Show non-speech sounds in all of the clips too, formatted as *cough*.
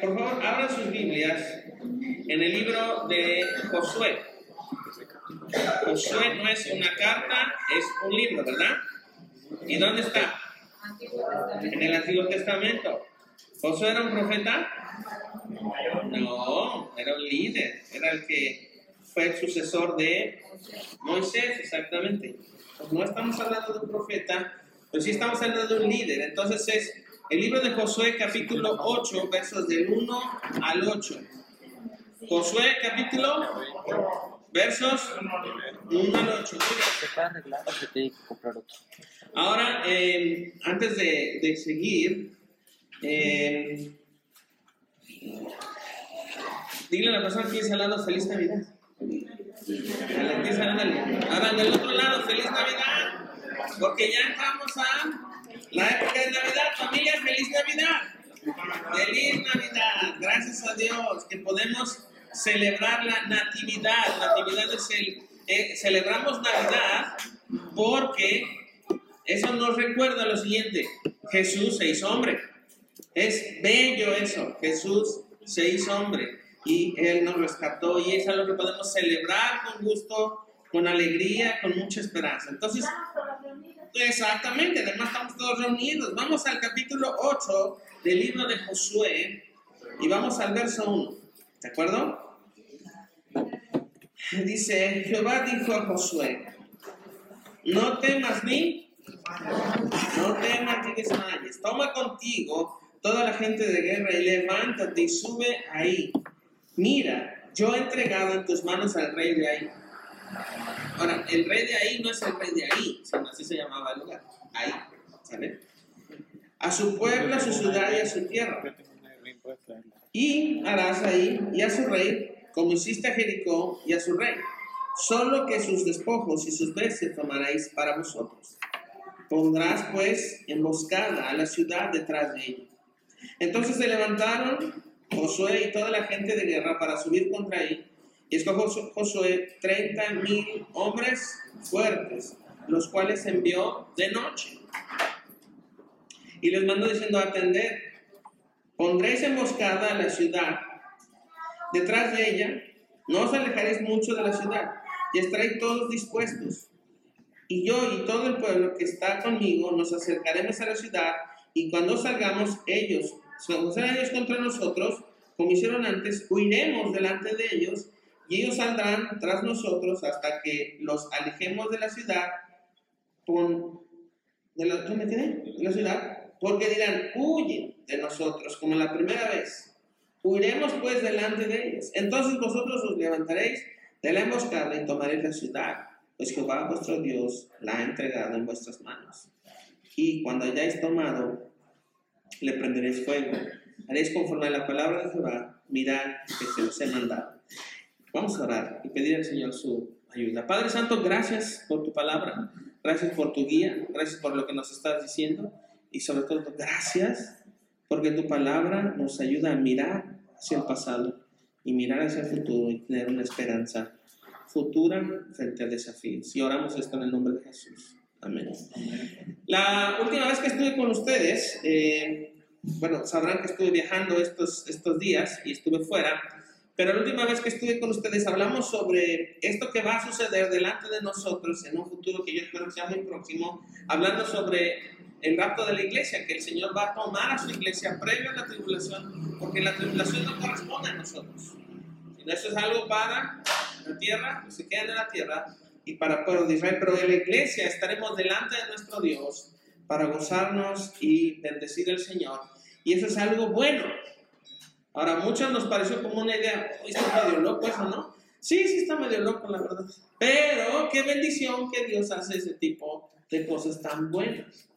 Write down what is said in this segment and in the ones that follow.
Por favor, abran sus Biblias en el libro de Josué. Josué no es una carta, es un libro, ¿verdad? ¿Y dónde está? En el Antiguo Testamento. ¿Josué era un profeta? No, era un líder, era el que fue el sucesor de Moisés, exactamente. Pues no estamos hablando de un profeta, pero sí estamos hablando de un líder. Entonces es el libro de Josué capítulo 8, versos del 1 al 8. Josué capítulo, versos 1 al 8. Ahora, eh, antes de, de seguir, eh, dile a la persona que está al lado feliz Navidad. Ahora, del otro lado, feliz Navidad. Porque ya entramos a la época de Navidad. Familia, feliz Navidad. Feliz Navidad. Gracias a Dios que podemos celebrar la natividad. Natividad es el. Eh, celebramos Navidad porque eso nos recuerda lo siguiente: Jesús se hizo hombre. Es bello eso. Jesús se hizo hombre y Él nos rescató y es algo que podemos celebrar con gusto, con alegría, con mucha esperanza. Entonces, exactamente, además estamos reunidos. Vamos al capítulo 8 del libro de Josué y vamos al verso 1. ¿De acuerdo? Dice, Jehová dijo a Josué, no temas ni, no temas ni desmayes, toma contigo toda la gente de guerra y levántate y sube ahí. Mira, yo he entregado en tus manos al rey de ahí. Ahora, el rey de ahí no es el rey de ahí, sino así se llamaba el lugar. Ahí, ¿sale? A su pueblo, a su ciudad y a su tierra. Y harás ahí y a su rey, como hiciste a Jericó y a su rey. Solo que sus despojos y sus bestias tomaréis para vosotros. Pondrás pues emboscada a la ciudad detrás de ella entonces se levantaron Josué y toda la gente de guerra para subir contra él. Y escogió Josué treinta mil hombres fuertes, los cuales envió de noche. Y les mandó diciendo, atender, pondréis emboscada a la ciudad. Detrás de ella, no os alejaréis mucho de la ciudad, y estaréis todos dispuestos. Y yo y todo el pueblo que está conmigo nos acercaremos a la ciudad y cuando salgamos ellos, cuando salgan ellos contra nosotros, como hicieron antes, huiremos delante de ellos y ellos saldrán tras nosotros hasta que los alejemos de la ciudad con, de la, ¿dónde De la ciudad, porque dirán, huyen de nosotros como la primera vez. Huiremos pues delante de ellos. Entonces vosotros os levantaréis de la emboscada y tomaréis la ciudad, pues Jehová vuestro Dios la ha entregado en vuestras manos y cuando hayáis tomado, le prenderéis fuego. Haréis conforme a la palabra de Jehová, mirad que se os he mandado. Vamos a orar y pedir al Señor su ayuda. Padre Santo, gracias por tu palabra, gracias por tu guía, gracias por lo que nos estás diciendo y sobre todo gracias porque tu palabra nos ayuda a mirar hacia el pasado y mirar hacia el futuro y tener una esperanza futura frente al desafío. Y oramos esto en el nombre de Jesús. Amén. La última vez que estuve con ustedes, eh, bueno, sabrán que estuve viajando estos, estos días y estuve fuera, pero la última vez que estuve con ustedes hablamos sobre esto que va a suceder delante de nosotros en un futuro que yo espero que sea muy próximo, hablando sobre el rapto de la iglesia, que el Señor va a tomar a su iglesia previo a la tribulación, porque la tribulación no corresponde a nosotros. Sino eso es algo para la tierra, que se quedan en la tierra, y para pueblo de pero en la iglesia estaremos delante de nuestro Dios para gozarnos y bendecir al Señor. Y eso es algo bueno. Ahora, muchos nos pareció como una idea, está medio loco eso, ¿no? Sí, sí está medio loco, la verdad. Pero qué bendición que Dios hace ese tipo de cosas tan buenas.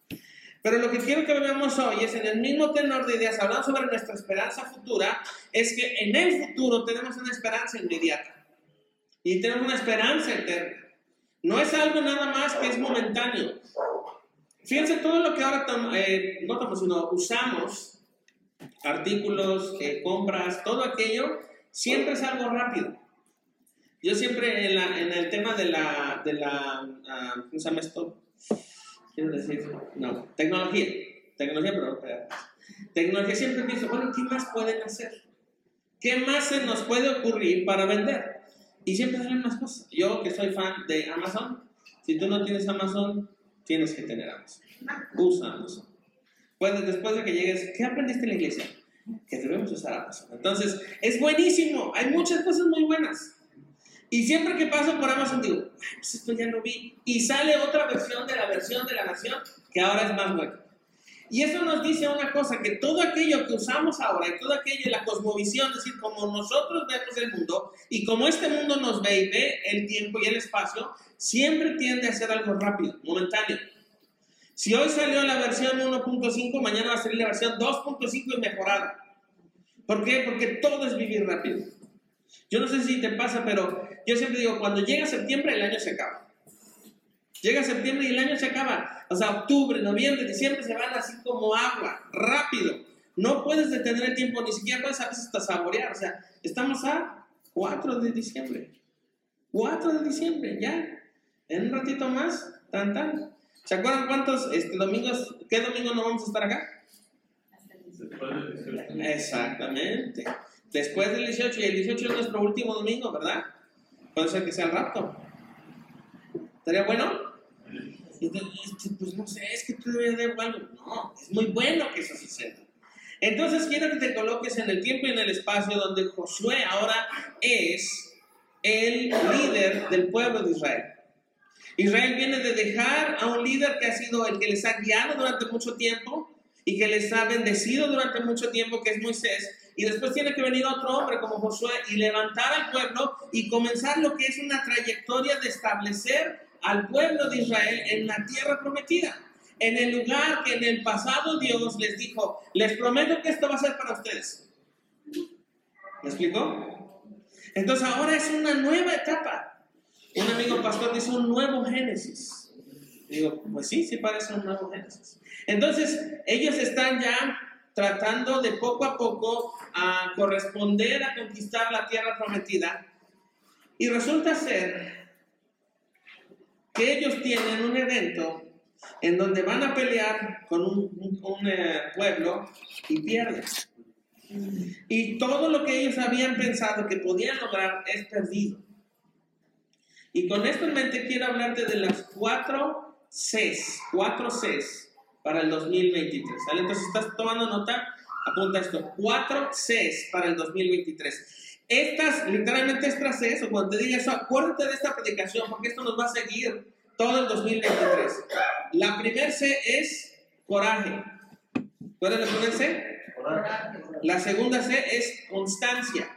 Pero lo que quiero que veamos hoy es en el mismo tenor de ideas, hablando sobre nuestra esperanza futura, es que en el futuro tenemos una esperanza inmediata y tenemos una esperanza eterna. No es algo nada más que es momentáneo. Fíjense todo lo que ahora eh, no tomamos, sino usamos, artículos, eh, compras, todo aquello, siempre es algo rápido. Yo siempre en, la, en el tema de la, de la uh, ¿cómo se llama esto? Quiero decir, no, tecnología, tecnología, pero Tecnología siempre pienso, bueno, ¿qué más pueden hacer? ¿Qué más se nos puede ocurrir para vender? Y siempre salen más cosas. Yo que soy fan de Amazon, si tú no tienes Amazon, tienes que tener Amazon. Usa Amazon. Puedes, después de que llegues, ¿qué aprendiste en la iglesia? Que debemos usar Amazon. Entonces, es buenísimo. Hay muchas cosas muy buenas. Y siempre que paso por Amazon digo, pues esto ya lo vi. Y sale otra versión de la versión de la nación que ahora es más buena. Y eso nos dice una cosa, que todo aquello que usamos ahora y todo aquello, la cosmovisión, es decir, como nosotros vemos el mundo y como este mundo nos ve y ve el tiempo y el espacio, siempre tiende a ser algo rápido, momentáneo. Si hoy salió la versión 1.5, mañana va a salir la versión 2.5 y mejorada. ¿Por qué? Porque todo es vivir rápido. Yo no sé si te pasa, pero yo siempre digo, cuando llega septiembre el año se acaba. Llega septiembre y el año se acaba. O sea, octubre, noviembre, diciembre se van así como agua, rápido. No puedes detener el tiempo, ni siquiera puedes a veces hasta saborear. O sea, estamos a 4 de diciembre. 4 de diciembre, ya. En un ratito más, tan tan. ¿Se acuerdan cuántos este, domingos, qué domingo no vamos a estar acá? Exactamente. Después del 18, y el 18 es nuestro último domingo, ¿verdad? Puede ser que sea el rapto. ¿Estaría bueno? Pues no sé, es que todavía debo algo. No, es muy bueno que eso suceda. Entonces quiero que te coloques en el tiempo y en el espacio donde Josué ahora es el líder del pueblo de Israel. Israel viene de dejar a un líder que ha sido el que les ha guiado durante mucho tiempo y que les ha bendecido durante mucho tiempo, que es Moisés, y después tiene que venir otro hombre como Josué y levantar al pueblo y comenzar lo que es una trayectoria de establecer al pueblo de Israel en la tierra prometida, en el lugar que en el pasado Dios les dijo, les prometo que esto va a ser para ustedes. ¿Me explicó? Entonces ahora es una nueva etapa. Un amigo pastor dice un nuevo Génesis. Digo, pues sí, sí parece un nuevo Génesis. Entonces ellos están ya tratando de poco a poco a corresponder a conquistar la tierra prometida. Y resulta ser que ellos tienen un evento en donde van a pelear con un, eh, pueblo y pierden. Y todo lo que ellos habían pensado que podían lograr es perdido. Y con esto en mente quiero hablarte de las cuatro Cs, cuatro Cs para el 2023. ¿Sale? Entonces, estás tomando nota, apunta esto, cuatro Cs para el 2023. Estas, literalmente estas Cs, o cuando te diga eso, acuérdate de esta predicación, porque esto nos va a seguir todo el 2023. La primera C es coraje. ¿Cuál es la primera C? La segunda C es constancia.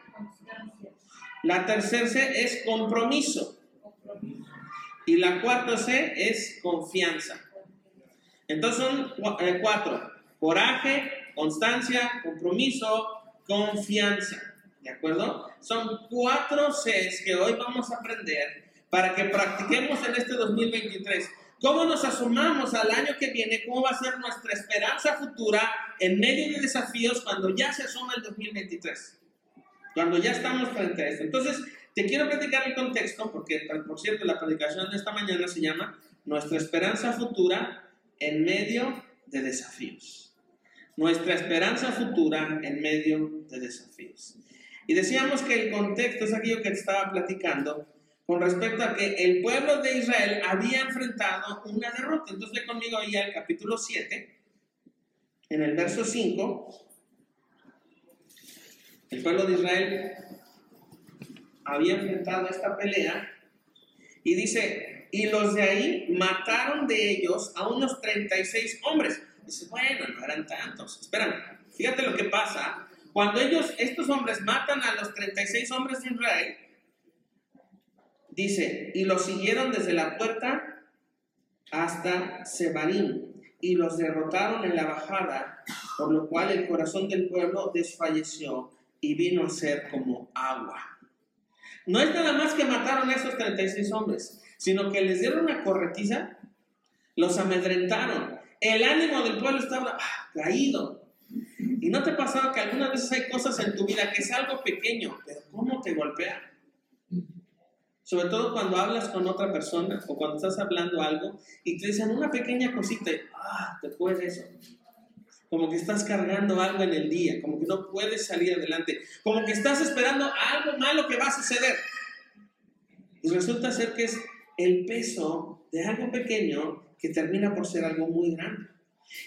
La tercera C es compromiso. Y la cuarta C es confianza. Entonces son eh, cuatro. Coraje, constancia, compromiso, confianza. ¿De acuerdo? Son cuatro Cs que hoy vamos a aprender para que practiquemos en este 2023. ¿Cómo nos asomamos al año que viene? ¿Cómo va a ser nuestra esperanza futura en medio de desafíos cuando ya se asoma el 2023? Cuando ya estamos frente a esto. Entonces, te quiero platicar el contexto, porque, por cierto, la predicación de esta mañana se llama Nuestra esperanza futura en medio de desafíos. Nuestra esperanza futura en medio de desafíos. Y decíamos que el contexto es aquello que estaba platicando con respecto a que el pueblo de Israel había enfrentado una derrota. Entonces ve conmigo ahí al capítulo 7, en el verso 5. El pueblo de Israel había enfrentado esta pelea y dice, y los de ahí mataron de ellos a unos 36 hombres. Dice, bueno, no eran tantos. Espera, fíjate lo que pasa. Cuando ellos, estos hombres, matan a los 36 hombres de Israel, dice, y los siguieron desde la puerta hasta Sebarim y los derrotaron en la bajada, por lo cual el corazón del pueblo desfalleció y vino a ser como agua. No es nada más que mataron a esos 36 hombres, sino que les dieron una corretiza, los amedrentaron. El ánimo del pueblo estaba ah, caído. ¿Y no te ha pasado que algunas veces hay cosas en tu vida que es algo pequeño, pero cómo te golpea? Sobre todo cuando hablas con otra persona o cuando estás hablando algo y te dicen una pequeña cosita y ah, te puede eso. como que estás cargando algo en el día, como que no puedes salir adelante, como que estás esperando algo malo que va a suceder. Y resulta ser que es el peso de algo pequeño que termina por ser algo muy grande.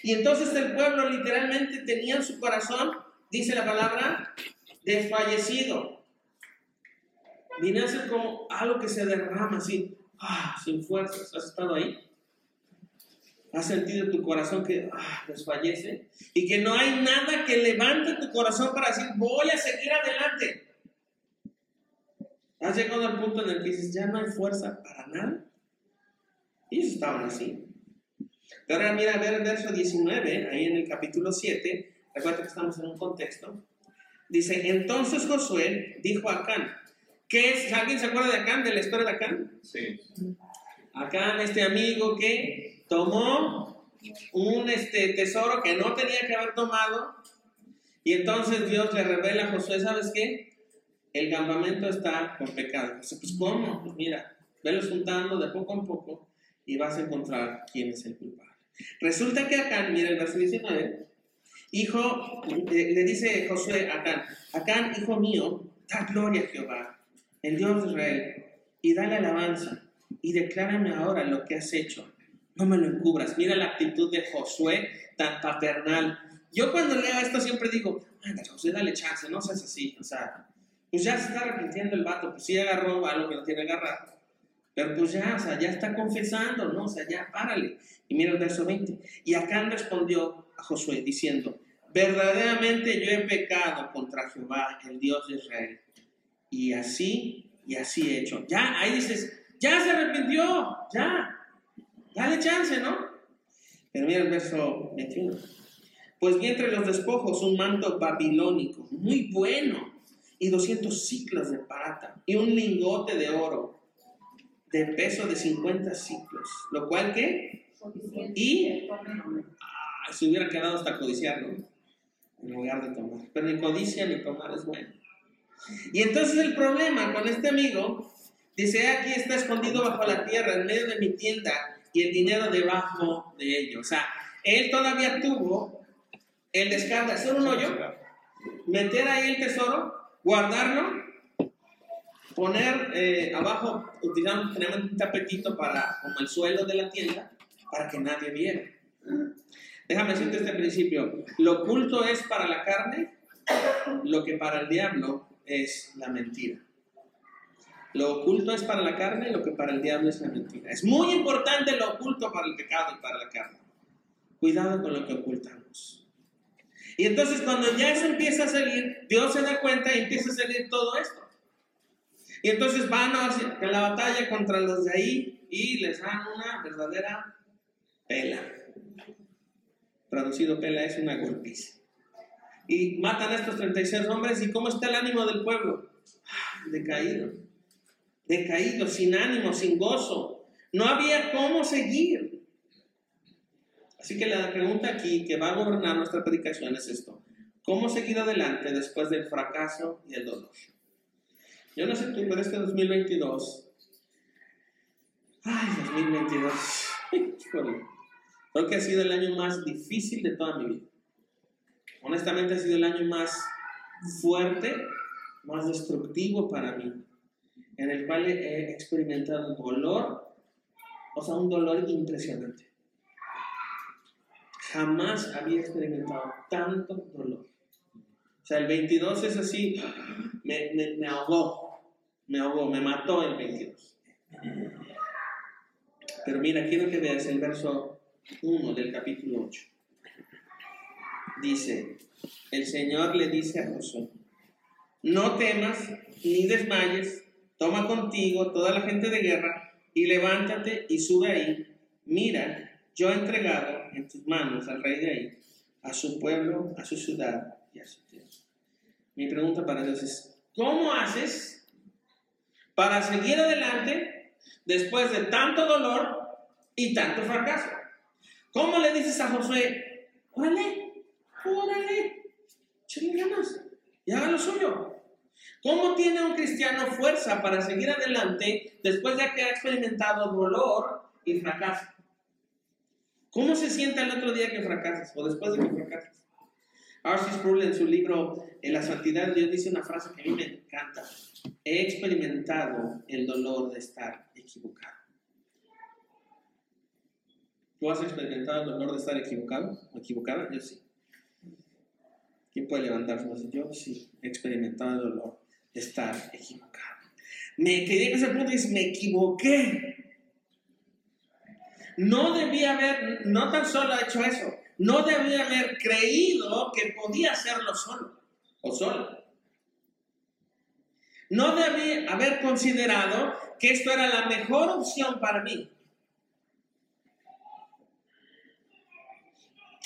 Y entonces el pueblo literalmente tenía en su corazón, dice la palabra, desfallecido. Viene a ser como algo que se derrama así, ah, sin fuerzas. ¿Has estado ahí? ¿Has sentido tu corazón que ah, desfallece? Y que no hay nada que levante tu corazón para decir, voy a seguir adelante. Has llegado al punto en el que dices, ya no hay fuerza para nada. Y ellos estaban así. Pero ahora mira, a ver el verso 19, ahí en el capítulo 7, recuerda que estamos en un contexto. Dice, entonces Josué dijo a Acán, ¿qué es? ¿Alguien se acuerda de Acán, de la historia de Acán? Sí. Acán, este amigo que tomó un este, tesoro que no tenía que haber tomado, y entonces Dios le revela a Josué, ¿sabes qué? El campamento está con pecado. Pues, ¿cómo? Pues mira, velos juntando de poco en poco y vas a encontrar quién es el culpable. Resulta que Acán, mira el verso 19, hijo, le dice Josué a Acán, Acán, hijo mío, da gloria a Jehová, el Dios de Israel, y dale alabanza, y declárame ahora lo que has hecho. No me lo encubras. Mira la actitud de Josué tan paternal. Yo cuando leo esto siempre digo, anda, Josué, dale chance, no seas así. O sea, pues ya se está arrepintiendo el vato, pues sí agarró algo que no tiene agarrar. Pero pues ya, o sea, ya está confesando, ¿no? O sea, ya párale. Y mira el verso 20. Y Acán respondió a Josué diciendo, verdaderamente yo he pecado contra Jehová, el Dios de Israel. Y así, y así he hecho. Ya, ahí dices, ya se arrepintió, ya. Dale chance, ¿no? Pero mira el verso 21. Pues vi entre los despojos un manto babilónico, muy bueno, y 200 ciclos de plata, y un lingote de oro de peso de 50 ciclos, lo cual que y ah, se hubiera quedado hasta codiciarlo en lugar de tomar. Pero ni codicia ni tomar es bueno. Y entonces el problema con este amigo dice: aquí está escondido bajo la tierra, en medio de mi tienda, y el dinero debajo de ello. O sea, él todavía tuvo el descargo de hacer un hoyo, meter ahí el tesoro, guardarlo poner eh, abajo, utilizando un tapetito para, como el suelo de la tienda, para que nadie viera. Déjame decirte este principio, lo oculto es para la carne lo que para el diablo es la mentira. Lo oculto es para la carne lo que para el diablo es la mentira. Es muy importante lo oculto para el pecado y para la carne. Cuidado con lo que ocultamos. Y entonces cuando ya eso empieza a salir, Dios se da cuenta y empieza a salir todo esto. Y entonces van a la batalla contra los de ahí y les dan una verdadera pela. Traducido pela es una golpiza. Y matan a estos 36 hombres. ¿Y cómo está el ánimo del pueblo? Ah, decaído. Decaído, sin ánimo, sin gozo. No había cómo seguir. Así que la pregunta aquí que va a gobernar nuestra predicación es esto. ¿Cómo seguir adelante después del fracaso y el dolor? Yo no sé tú, pero este 2022. Ay, 2022. *laughs* Creo que ha sido el año más difícil de toda mi vida. Honestamente, ha sido el año más fuerte, más destructivo para mí, en el cual he experimentado dolor, o sea, un dolor impresionante. Jamás había experimentado tanto dolor. O sea, el 22 es así, me, me, me ahogó, me ahogó, me mató el 22. Pero mira, quiero que veas el verso 1 del capítulo 8. Dice, el Señor le dice a Josué, no temas ni desmayes, toma contigo toda la gente de guerra y levántate y sube ahí. Mira, yo he entregado en tus manos al rey de ahí, a su pueblo, a su ciudad y a su tierra. Mi pregunta para Dios es, ¿cómo haces para seguir adelante después de tanto dolor y tanto fracaso? ¿Cómo le dices a Josué, órale, órale, ganas y haga lo suyo? ¿Cómo tiene un cristiano fuerza para seguir adelante después de que ha experimentado dolor y fracaso? ¿Cómo se siente el otro día que fracasas o después de que fracasas? R.C. Sproul en su libro En la santidad de Dios dice una frase que a mí me encanta. He experimentado el dolor de estar equivocado. ¿Tú has experimentado el dolor de estar equivocado o equivocada? Yo sí. ¿Quién puede levantar su Yo sí he experimentado el dolor de estar equivocado. Me quedé en ese punto y me equivoqué. No debía haber, no tan solo hecho eso, no debía haber creído que podía hacerlo solo o solo. No debía haber considerado que esto era la mejor opción para mí.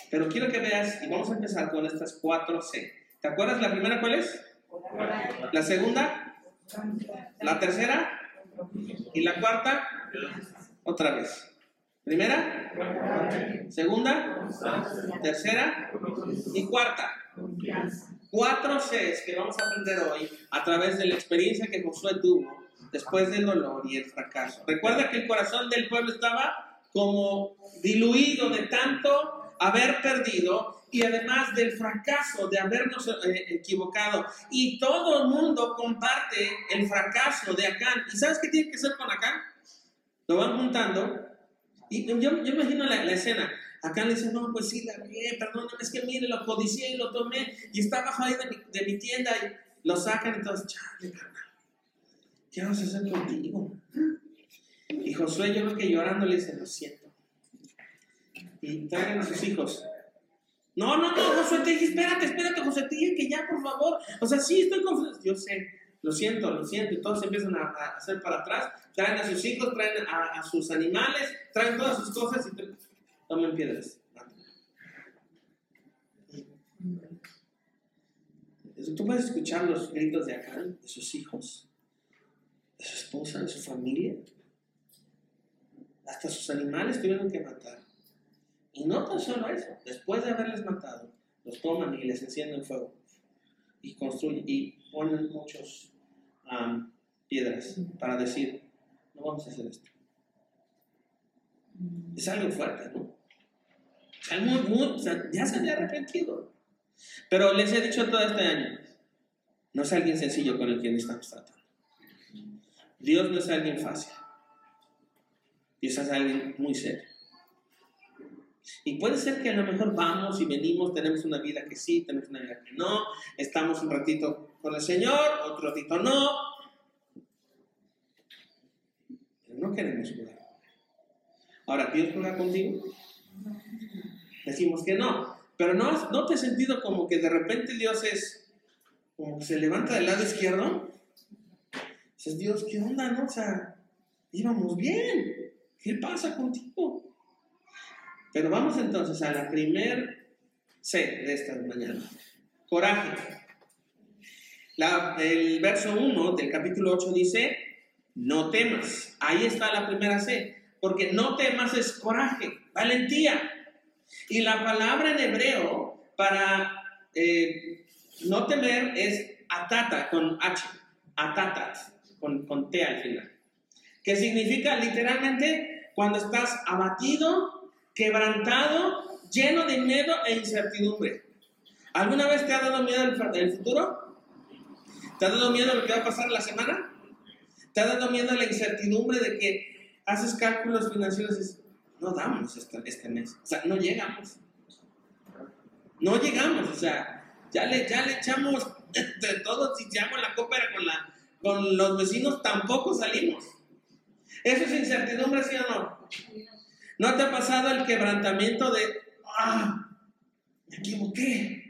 Pero quiero que veas, y vamos a empezar con estas cuatro C. ¿Te acuerdas la primera cuál es? La segunda, la tercera y la cuarta, otra vez. Primera, segunda, tercera y cuarta. Cuatro Cs que vamos a aprender hoy a través de la experiencia que Josué tuvo después del dolor y el fracaso. Recuerda que el corazón del pueblo estaba como diluido de tanto haber perdido y además del fracaso de habernos eh, equivocado. Y todo el mundo comparte el fracaso de Acán. ¿Y sabes qué tiene que ser con Acán? Lo van juntando. Y yo, yo imagino la, escena. Acán le dice, no, pues sí, la vi, perdóname, es que mire, lo codicié y lo tomé y está abajo ahí de mi, de mi tienda y lo sacan todos, chale, carnal, ¿qué vamos a hacer contigo? Y Josué yo creo que llorando le dice, lo siento y traigan a sus hijos. No, no, no, José, te dije, espérate, espérate, José, te dije que ya, por favor. O sea, sí, estoy confuso. Yo sé, lo siento, lo siento. Y todos empiezan a, hacer para atrás. Traen a sus hijos, traen a, sus animales, traen todas sus cosas y tomen piedras. Tú puedes escuchar los gritos de acá, de sus hijos, de su esposa, de su familia. Hasta sus animales tuvieron que matar. Y no tan solo eso, después de haberles matado, los toman y les encienden fuego y construyen y ponen piedras para decir, no vamos a hacer esto. Es algo fuerte, ¿no? ya se había arrepentido. Pero les he dicho todo este año, no es alguien sencillo con el que estamos tratando. Dios no es alguien fácil. Dios es alguien muy serio. Y puede ser que a lo mejor vamos y venimos, tenemos una vida que sí, tenemos una vida que no, estamos un ratito con el Señor, otro ratito no. Pero no queremos jugar. Ahora, ¿Dios juega contigo? Decimos que no. Pero no, ¿no te has sentido como que de repente Dios es, como que se levanta del lado izquierdo? Dices, Dios, ¿qué onda? No? O sea, íbamos bien. ¿Qué pasa contigo? Pero vamos entonces a la primer C de esta mañana. Coraje. El verso 1 del capítulo 8 dice, no temas. Ahí está la primera C. Porque no temas es coraje, valentía. Y la palabra en hebreo para eh, no temer es atata con H, atatat, con, con T al final. Que significa literalmente cuando estás abatido, quebrantado, lleno de miedo e incertidumbre. ¿Alguna vez te ha dado miedo el, futuro? ¿Te ha dado miedo lo que va a pasar la semana? ¿Te ha dado miedo la incertidumbre de que haces cálculos financieros y no damos este, este, mes? O sea, no llegamos. No llegamos, o sea, ya le, ya le echamos *laughs* de todo, si echamos la copa con, la, con los vecinos, tampoco salimos. ¿Eso es incertidumbre, sí o no? ¿No te ha pasado el quebrantamiento de, ah, me equivoqué?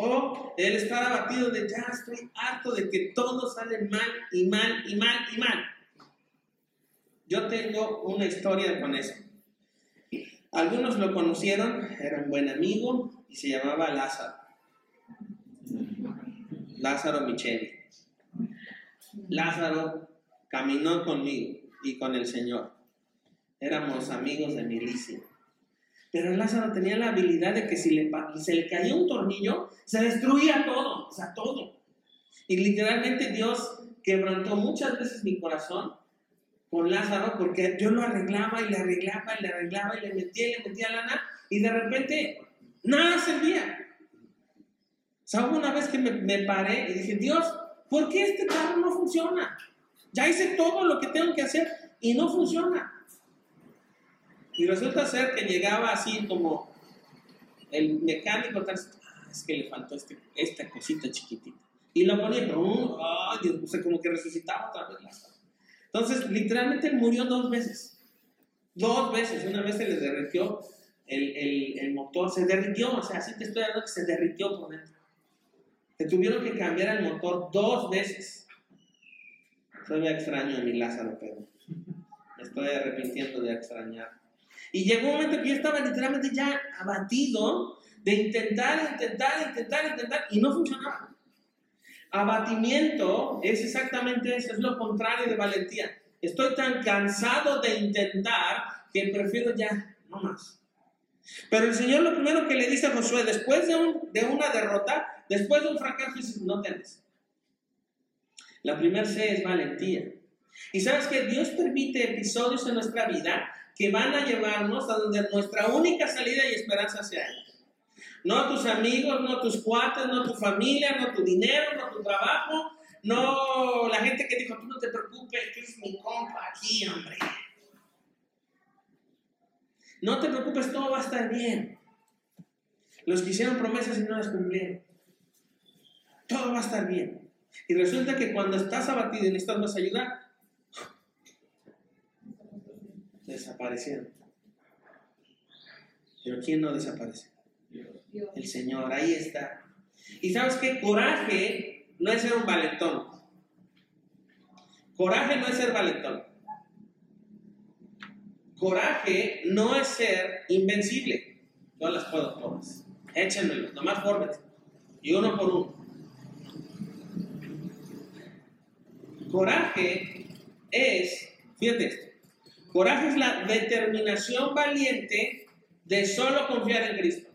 O el estar abatido de, ya estoy harto de que todo sale mal y mal y mal y mal. Yo tengo una historia con eso. Algunos lo conocieron, era un buen amigo y se llamaba Lázaro. Lázaro Micheli. Lázaro caminó conmigo y con el Señor éramos amigos de milicia. Pero Lázaro tenía la habilidad de que si le, se le caía un tornillo, se destruía todo, o sea, todo. Y literalmente Dios quebrantó muchas veces mi corazón con Lázaro porque yo lo arreglaba y le arreglaba y le arreglaba y le metía y le metía lana y de repente nada servía. O sea, hubo una vez que me, me paré y dije, Dios, ¿por qué este carro no funciona? Ya hice todo lo que tengo que hacer y no funciona. Y resulta ser que llegaba así como el mecánico, tal, ah, es que le faltó este, esta cosita chiquitita. Y lo ponía, Dios, o sea, como que resucitaba otra vez. Entonces, literalmente murió dos veces. Dos veces. Una vez se le derritió el, el, el motor, se derritió, o sea, así te estoy dando que se derritió por dentro. Se tuvieron que cambiar el motor dos veces. Todavía extraño a mi Lázaro, pero me estoy arrepintiendo de extrañar. Y llegó un momento que yo estaba literalmente ya abatido de intentar, intentar, intentar, intentar, y no funcionaba. Abatimiento es exactamente eso, es lo contrario de valentía. Estoy tan cansado de intentar que prefiero ya, no más. Pero el Señor lo primero que le dice a Josué, después de, un, de una derrota, después de un fracaso, dice, no temes. La primera C es valentía. Y sabes que Dios permite episodios en nuestra vida que van a llevarnos a donde nuestra única salida y esperanza sea Él. No tus amigos, no tus cuates, no tu familia, no tu dinero, no tu trabajo, no la gente que dijo, tú no te preocupes, tú eres mi compa aquí, hombre. No te preocupes, todo va a estar bien. Los que hicieron promesas y no las cumplieron. Todo va a estar bien. Y resulta que cuando estás abatido y necesitas más ayuda, desaparecieron. Pero ¿quién no desaparece? El Señor, ahí está. Y sabes qué? Coraje no es ser un valentón. Coraje no es ser valentón. Coraje no es ser invencible. No las puedo todas. Échenmelo, nomás fórmense. Y uno por uno. Coraje es, fíjate esto, coraje es la determinación valiente de solo confiar en Cristo.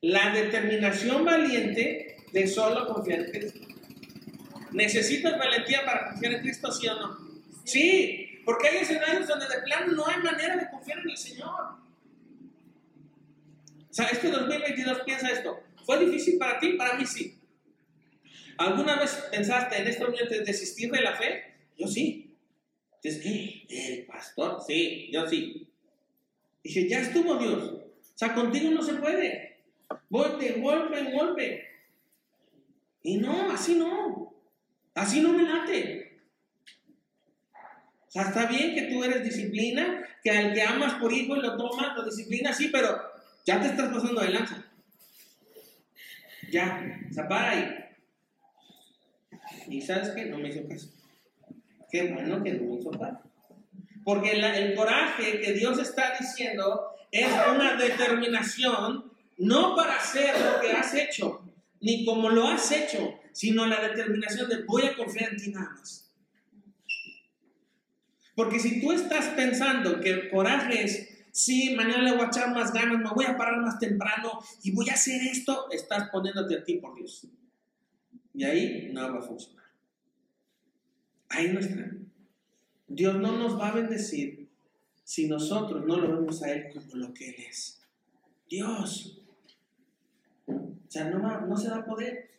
La determinación valiente de solo confiar en Cristo. ¿Necesitas valentía para confiar en Cristo, sí o no? Sí, porque hay escenarios donde de plano no hay manera de confiar en el Señor. O sea, este 2022 piensa esto. ¿Fue difícil para ti? Para mí sí. ¿Alguna vez pensaste en este momento de desistir de la fe? Yo sí. Entonces, ¿el pastor? Sí, yo sí. Dije, ya estuvo Dios. O sea, contigo no se puede. Volte, golpe en golpe. Y no, así no. Así no me late. O sea, está bien que tú eres disciplina, que al que amas por hijo y lo tomas, lo disciplina, sí, pero ya te estás pasando de lanza. Ya, o sea, para ahí. Y sabes qué, no me hizo caso. Qué bueno que no hizo caso. Porque el coraje que Dios está diciendo es una determinación no para hacer lo que has hecho, ni como lo has hecho, sino la determinación de voy a confiar en ti nada más. Porque si tú estás pensando que el coraje es, sí, mañana le voy a echar más ganas, me voy a parar más temprano y voy a hacer esto, estás poniéndote a ti por Dios. Y ahí no va a funcionar. Ahí no está. Dios no nos va a bendecir si nosotros no lo vemos a Él como lo que Él es. Dios. O sea, no, no se va a poder.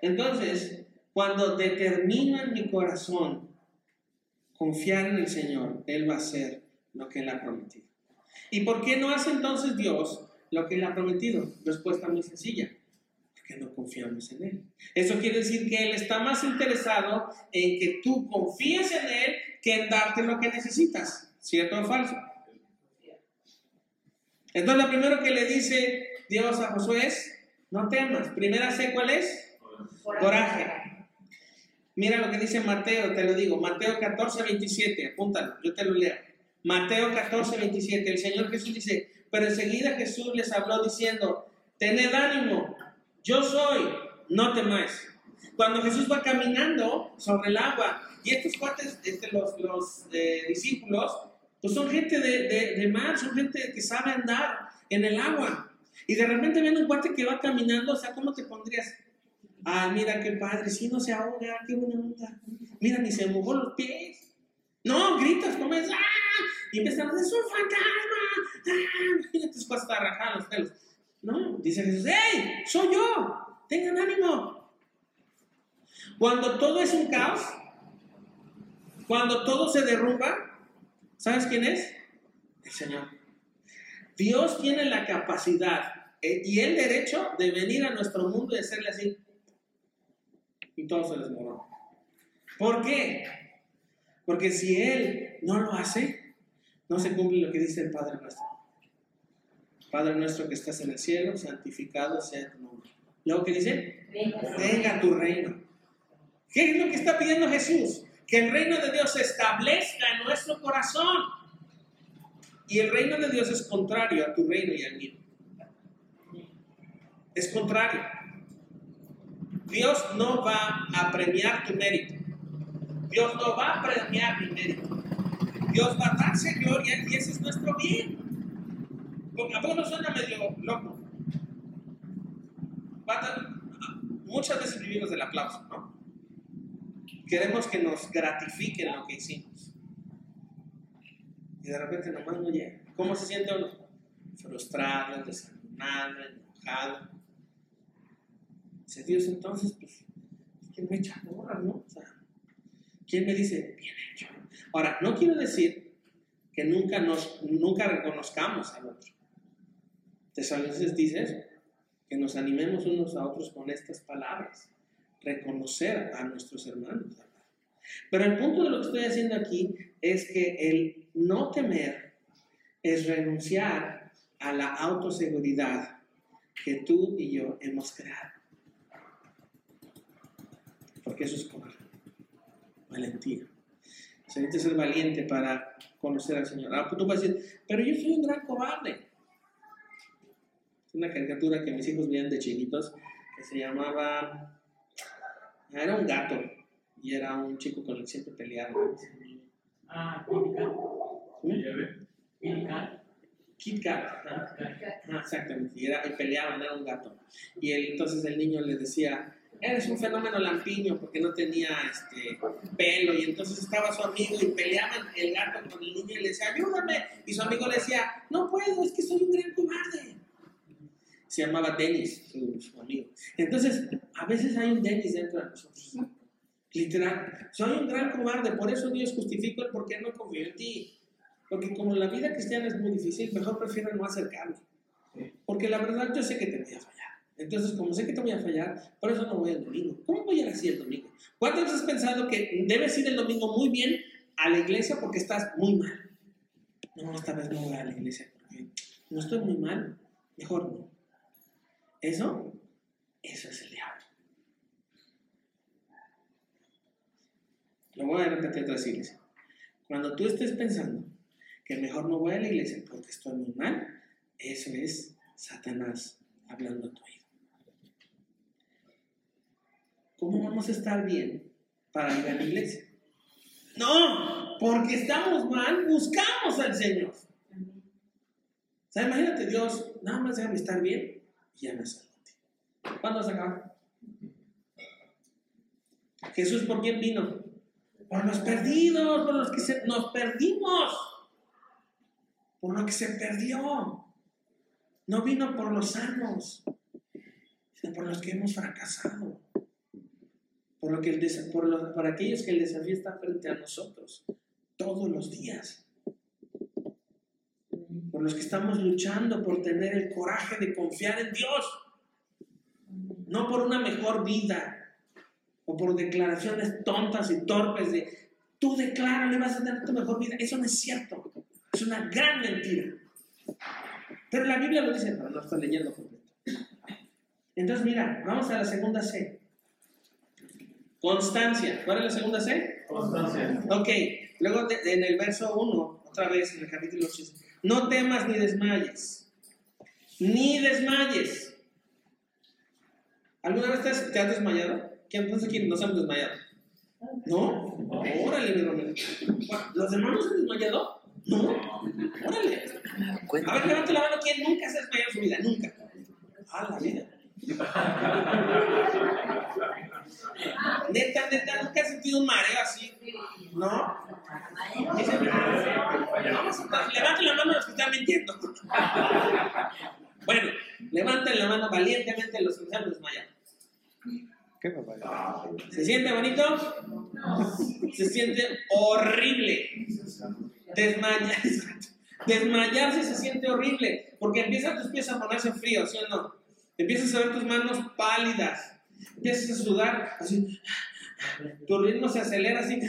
Entonces, cuando determino en mi corazón confiar en el Señor, Él va a hacer lo que Él ha prometido. ¿Y por qué no hace entonces Dios lo que Él ha prometido? Respuesta muy sencilla que no confiamos en Él. Eso quiere decir que Él está más interesado en que tú confíes en Él que en darte lo que necesitas. ¿Cierto o falso? Entonces, lo primero que le dice Dios a Josué es, no temas. Primera C, ¿cuál es? Coraje. Mira lo que dice Mateo, te lo digo. Mateo 14, 27. Apúntalo, yo te lo leo. Mateo 14, 27. El Señor Jesús dice, pero enseguida Jesús les habló diciendo, tened ánimo, yo soy, no temáis. Cuando Jesús va caminando sobre el agua, y estos cuates, este, los, eh, discípulos, pues son gente de, de, mar, son gente que sabe andar en el agua. Y de repente ven un cuate que va caminando, o sea, ¿cómo te pondrías? Ah, mira qué padre, si no se ahoga, qué buena onda. Mira, ni se mojó los pies. No, gritas, comes, ¡ah! Y empiezan ¡es un fantasma! ¡ah! *laughs* Imagínate, después hasta rajar los pelos. No, dice Jesús, ¡hey! ¡Soy yo! ¡Tengan ánimo! Cuando todo es un caos, cuando todo se derrumba, ¿sabes quién es? El Señor. Dios tiene la capacidad eh, y el derecho de venir a nuestro mundo y hacerle así. Y todo se les moró. ¿Por qué? Porque si Él no lo hace, no se cumple lo que dice el Padre nuestro. Padre nuestro que estás en el cielo, santificado sea tu nombre. Luego que dice, venga tu reino. ¿Qué es lo que está pidiendo Jesús? Que el reino de Dios se establezca en nuestro corazón. Y el reino de Dios es contrario a tu reino y al mío. Es contrario. Dios no va a premiar tu mérito. Dios no va a premiar mi mérito. Dios va a darse gloria y ese es nuestro bien. A poco no suena medio loco. Muchas veces vivimos del aplauso, ¿no? Queremos que nos gratifiquen lo que hicimos. Y de repente nomás no llega. ¿Cómo se siente uno? Frustrado, desanimado, enojado. Dice Dios, entonces, pues, ¿quién me echa porras, no? O sea, ¿quién me dice, bien hecho? Ahora, no quiero decir que nunca, nos, nunca reconozcamos al otro. Tesalonicenses dice que nos animemos unos a otros con estas palabras, reconocer a nuestros hermanos. Pero el punto de lo que estoy haciendo aquí es que el no temer es renunciar a la autoseguridad que tú y yo hemos creado. Porque eso es cobarde, valentía. Se necesita ser valiente para conocer al Señor. Ahora tú vas a decir, pero yo soy un gran cobarde. Una caricatura que mis hijos veían de chiquitos que se llamaba. Era un gato y era un chico con el que siempre peleaba. Ah, Kit Kat. Kit Kat. Ah, exactamente. Y, era, y peleaban, era un gato. Y él, entonces el niño le decía, eres un fenómeno lampiño porque no tenía este, pelo. Y entonces estaba su amigo y peleaban el gato con el niño y le decía, ayúdame. Y su amigo le decía, no puedo, es que soy un gran cobarde. Se llamaba Dennis, su, su amigo. Entonces, a veces hay un Dennis dentro de nosotros. Literal, soy un gran cobarde, por eso Dios justificó el por qué no confío en ti. Porque como la vida cristiana es muy difícil, mejor prefiero no acercarme. Porque la verdad yo sé que te voy a fallar. Entonces, como sé que te voy a fallar, por eso no voy el domingo. ¿Cómo voy a ir así el domingo? ¿Cuántas veces has pensado que debes ir el domingo muy bien a la iglesia porque estás muy mal? No, esta vez no voy a la iglesia porque no estoy muy mal. Mejor no. Eso, eso es el diablo. Lo voy a repetir otra vez. Cuando tú estés pensando que mejor no voy a la iglesia porque estoy muy mal, eso es Satanás hablando a tu oído. ¿Cómo vamos a estar bien para ir a la iglesia? No, porque estamos mal, buscamos al Señor. O sea, imagínate Dios, nada más déjame estar bien y me salvo. ¿Cuándo vas a acabar? Jesús, ¿por quién vino? Por los perdidos, por los que se, nos perdimos, por lo que se perdió. No vino por los sanos, sino por los que hemos fracasado. Por, lo que el, por, los, aquellos que el desafío está frente a nosotros todos los días. Por los que estamos luchando por tener el coraje de confiar en Dios. No por una mejor vida, o por declaraciones tontas y torpes de tú declara, vas a tener tu mejor vida. Eso no es cierto. Es una gran mentira. Pero la Biblia lo dice, pero no estoy leyendo completo. Entonces, mira, vamos a la segunda C. Constancia. ¿Cuál es la segunda C? Constancia. Ok, luego en el verso 1, otra vez en el capítulo 6. No temas ni desmayes. Ni desmayes. ¿Alguna vez te has desmayado? ¿Quién piensa que nos hemos desmayado? ¿No? Órale, mi Romero. ¿Los demás no se han desmayado? No. Órale. A ver, levante la mano. ¿Quién nunca se ha desmayado en su vida? Nunca. Ah, la vida. *laughs* Neta, neta, nunca has sentido un mareo así, ¿no? Levanten la mano los que están mintiendo. Bueno, levanten la mano valientemente los que están desmayados. ¿Qué papá? ¿Se siente bonito? Se siente horrible. Desmayarse. Desmayarse se siente horrible porque empiezan tus pies a ponerse fríos, ¿sí o no? Empiezas a ver tus manos pálidas, empiezas a sudar, así, tu ritmo se acelera así,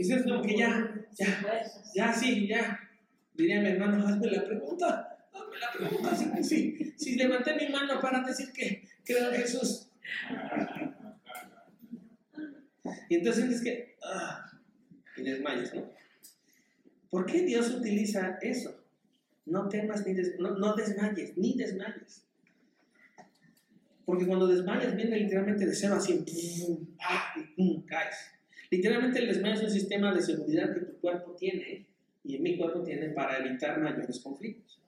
y dices como que ya, ya, ya, sí, ya. Diría mi hermano, hazme la pregunta, hazme la pregunta, sí, sí, si levanté mi mano para decir que creo en Jesús. Y entonces sientes que, ah, y desmayas, ¿no? ¿Por qué Dios utiliza eso? No temas ni des- no, desmayes, ni desmayes. Porque cuando desmayas viene literalmente de cero a 100, pum, y pum, caes. Literalmente el desmayo es un sistema de seguridad que tu cuerpo tiene y mi cuerpo tiene para evitar mayores conflictos.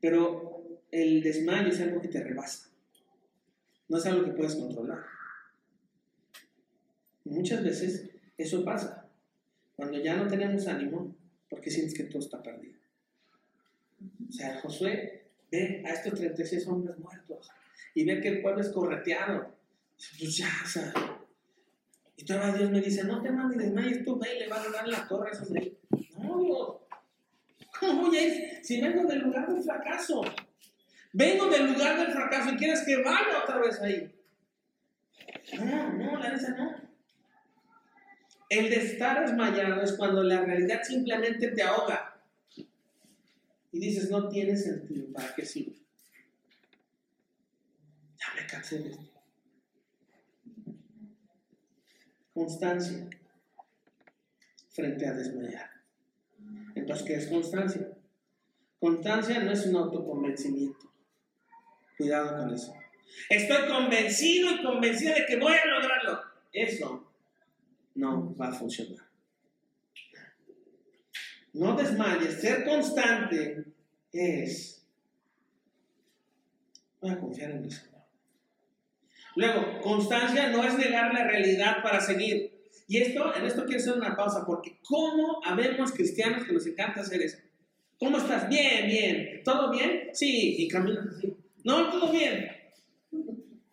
Pero el desmayo es algo que te rebasa. No es algo que puedes controlar. Muchas veces eso pasa. Cuando ya no tenemos ánimo, porque sientes que todo está perdido. O sea, Josué ve a estos 36 hombres muertos y ve que el pueblo es correteado. Pues ya, o. Y todavía Dios me dice, no temas ni desmayes, tú ve y le vas a dar la torre a esos de. No, Dios. ¿Cómo voy a ir si vengo del lugar del fracaso? Vengo del lugar del fracaso y quieres que vaya otra vez ahí. No, no, la neta no. El de estar desmayado es cuando la realidad simplemente te ahoga. Y dices, no tiene sentido, ¿para qué sirve? Ya me cansé esto. Constancia frente a desmayar. Entonces, ¿qué es constancia? Constancia no es un autoconvencimiento. Cuidado con eso. Estoy convencido y convencida de que voy a lograrlo. Eso no va a funcionar. No desmayes. Ser constante es. Voy a confiar en Señor. Luego, constancia no es negar la realidad para seguir. Y esto, en esto quiero hacer una pausa, porque ¿cómo habemos cristianos que nos encanta hacer eso? ¿Cómo estás? Bien, bien. ¿Todo bien? Sí, y caminas así. No, todo bien.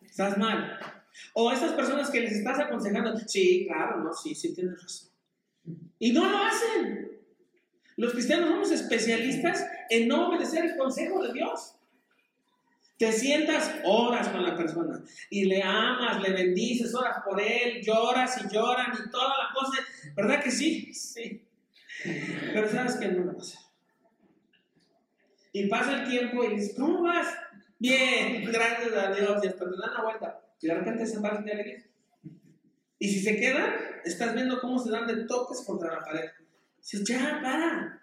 Estás mal. O esas personas que les estás aconsejando, sí, claro, no, sí, sí, tienes razón. Y no lo hacen. Los cristianos somos especialistas en no obedecer el consejo de Dios. Te sientas horas con la persona y le amas, le bendices, oras por él, lloras y lloran y toda la cosa. ¿Verdad que sí? Sí. Pero sabes que no va a hacer. Y pasa el tiempo y dices, ¿cómo vas? Bien, gracias a Dios. Y hasta te dan la vuelta. Y de repente se pasan de alegría. Y si se quedan, estás viendo cómo se dan de toques contra la pared. Dices, ya, para.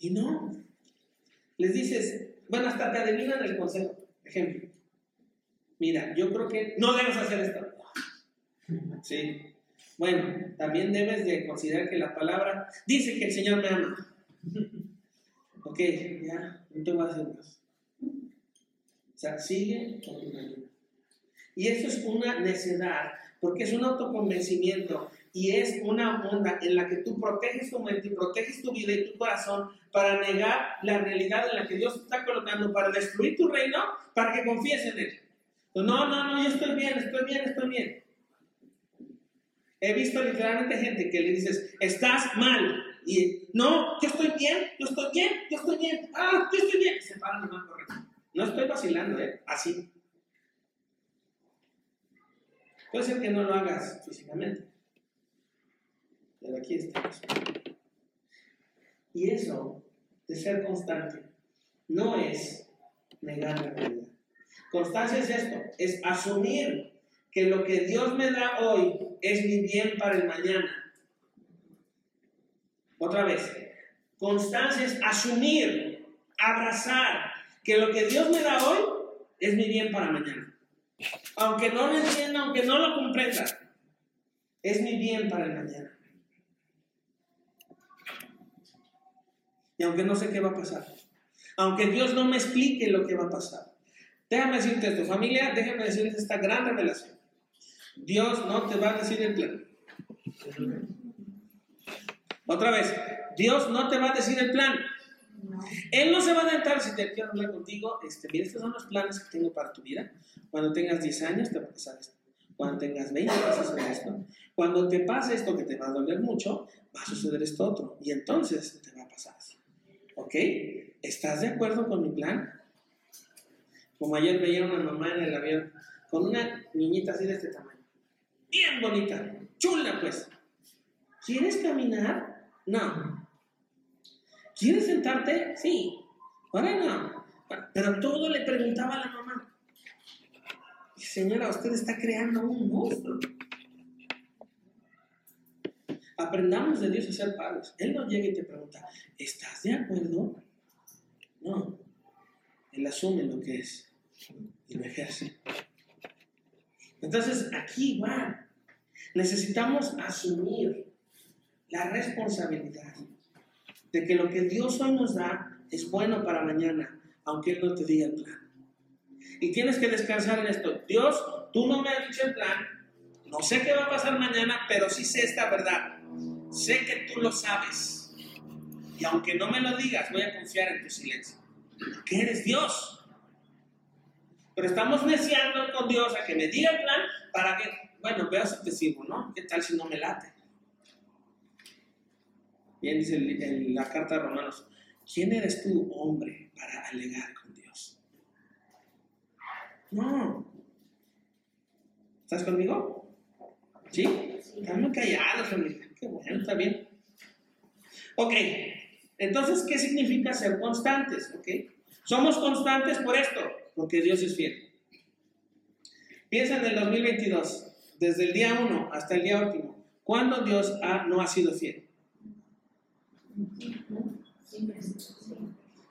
Y no. Les dices, bueno, hasta te adivinan el consejo. Ejemplo. Mira, yo creo que no debes hacer esto. Sí. Bueno, también debes de considerar que la palabra dice que el Señor me ama. Ok, ya, no te voy a hacer más. O sea, sigue con tu camino. Y eso es una necedad, porque es un autoconvencimiento y es una onda en la que tú proteges tu mente proteges tu vida y tu corazón para negar la realidad en la que Dios está colocando, para destruir tu reino, para que confíes en Él. No, no, no, yo estoy bien, estoy bien, estoy bien. He visto literalmente gente que le dices, estás mal. Y no, yo estoy bien, yo estoy bien, yo estoy bien, ah, yo estoy bien. Se paran y van correcto. No estoy vacilando, ¿eh? Así. Puede ser que no lo hagas físicamente. Pero aquí estamos. Y eso de ser constante no es negar la realidad. Constancia es esto, es asumir que lo que Dios me da hoy es mi bien para el mañana. Otra vez, constancia es asumir, abrazar que lo que Dios me da hoy es mi bien para mañana. Aunque no lo entienda, aunque no lo comprenda, es mi bien para el mañana. Y aunque no sé qué va a pasar, aunque Dios no me explique lo que va a pasar, Déjame decirte esto, familia, déjame decirles esta gran revelación. Dios no te va a decir el plan. Otra vez, Dios no te va a decir el plan. Él no se va a adelantar si te quiero hablar contigo. Este, mira, estos son los planes que tengo para tu vida. Cuando tengas 10 años te va a pasar esto. Cuando tengas 20 vas a hacer esto. Cuando te pase esto que te va a doler mucho, va a suceder esto otro. Y entonces te va a pasar. ¿Ok? ¿Estás de acuerdo con mi plan? Como ayer veía una mamá en el avión con una niñita así de este tamaño. Bien bonita, chula pues. ¿Quieres caminar? No. ¿Quieres sentarte? Sí. Ahora no. Pero todo le preguntaba a la mamá. Señora, usted está creando un monstruo. Aprendamos de Dios a ser padres. Él no llega y te pregunta, ¿estás de acuerdo? No. Él asume lo que es y lo ejerce. Entonces, aquí va. Necesitamos asumir la responsabilidad de que lo que Dios hoy nos da es bueno para mañana, aunque Él no te diga el plan. Y tienes que descansar en esto. Dios, tú no me has dicho el plan, no sé qué va a pasar mañana, pero sí sé esta verdad. Sé que tú lo sabes. Y aunque no me lo digas, voy a confiar en tu silencio. Porque eres Dios. Pero estamos neciando con Dios a que me diga el plan para que, bueno, veas si te sirvo, ¿no? ¿Qué tal si no me late? Bien, dice en la carta de Romanos, ¿quién eres tú, hombre, para alegar con Dios? No. ¿Estás conmigo? ¿Sí? Están muy callados, familia. Qué bueno, está bien. Ok, entonces, ¿qué significa ser constantes? Ok, somos constantes por esto, porque Dios es fiel. Piensa en el 2022, desde el día 1 hasta el día último, ¿cuándo Dios ha, no ha sido fiel?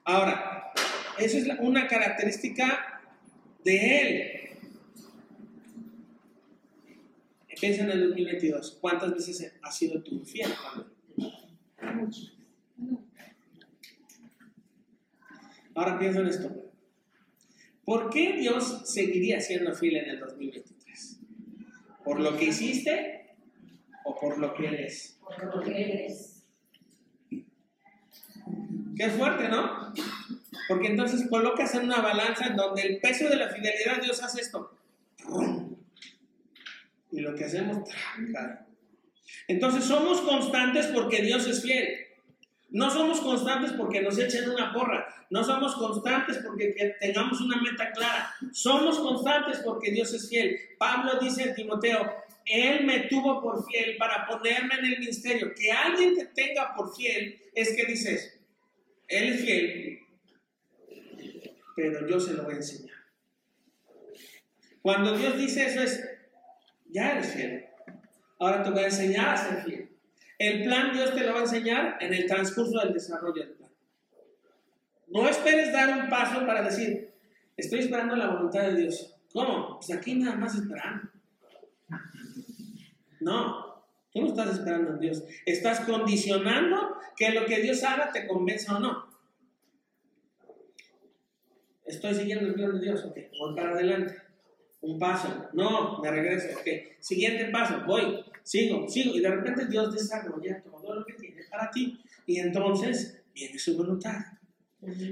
Ahora, esa es una característica de Él. Piensa en el 2022. ¿Cuántas veces ha sido tu fiel? Ahora piensa en esto. ¿Por qué Dios seguiría siendo fiel en el 2023? ¿Por lo que hiciste o por lo que eres? Por lo que eres. Qué fuerte, ¿no? Porque entonces colocas en una balanza en donde el peso de la fidelidad Dios hace esto. Y lo que hacemos, tranca. Entonces somos constantes porque Dios es fiel. No somos constantes porque nos echen una porra. No somos constantes porque tengamos una meta clara. Somos constantes porque Dios es fiel. Pablo dice a Timoteo, Él me tuvo por fiel para ponerme en el ministerio. Que alguien te tenga por fiel es que dices, Él es fiel, pero yo se lo voy a enseñar. Cuando Dios dice eso es, ya eres fiel. Ahora te voy a enseñar a ser fiel. El plan Dios te lo va a enseñar en el transcurso del desarrollo del plan. No esperes dar un paso para decir, estoy esperando la voluntad de Dios. ¿Cómo? Pues aquí nada más esperando. No, tú no estás esperando en Dios. Estás condicionando que lo que Dios haga te convenza o no. Estoy siguiendo el plan de Dios, ok, voy para adelante. Un paso, no, me regreso, ok. Siguiente paso, voy, sigo, sigo. Y de repente Dios desarrolla todo lo que tiene para ti. Y entonces viene su voluntad.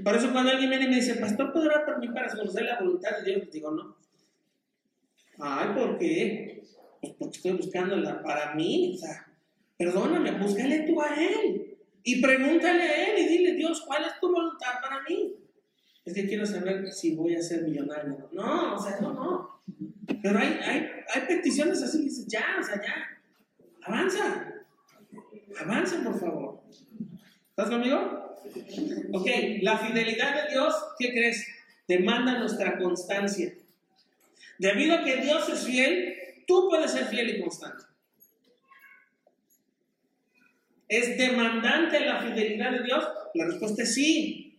Por eso cuando alguien viene y me dice, pastor, ¿podrá por mí para conocer la voluntad de Dios? Digo, no. Ay, ¿por qué? Pues porque estoy buscándola para mí. O sea, perdóname, búscale tú a Él. Y pregúntale a Él y dile, Dios, ¿cuál es tu voluntad para mí? Es que quiero saber si voy a ser millonario. No, o sea, no, no. Pero hay, hay, peticiones así dices, ya, o sea, ya. Avanza. Avanza, por favor. ¿Estás conmigo? Ok, la fidelidad de Dios, ¿qué crees? Demanda nuestra constancia. Debido a que Dios es fiel, tú puedes ser fiel y constante. ¿Es demandante la fidelidad de Dios? La respuesta es sí.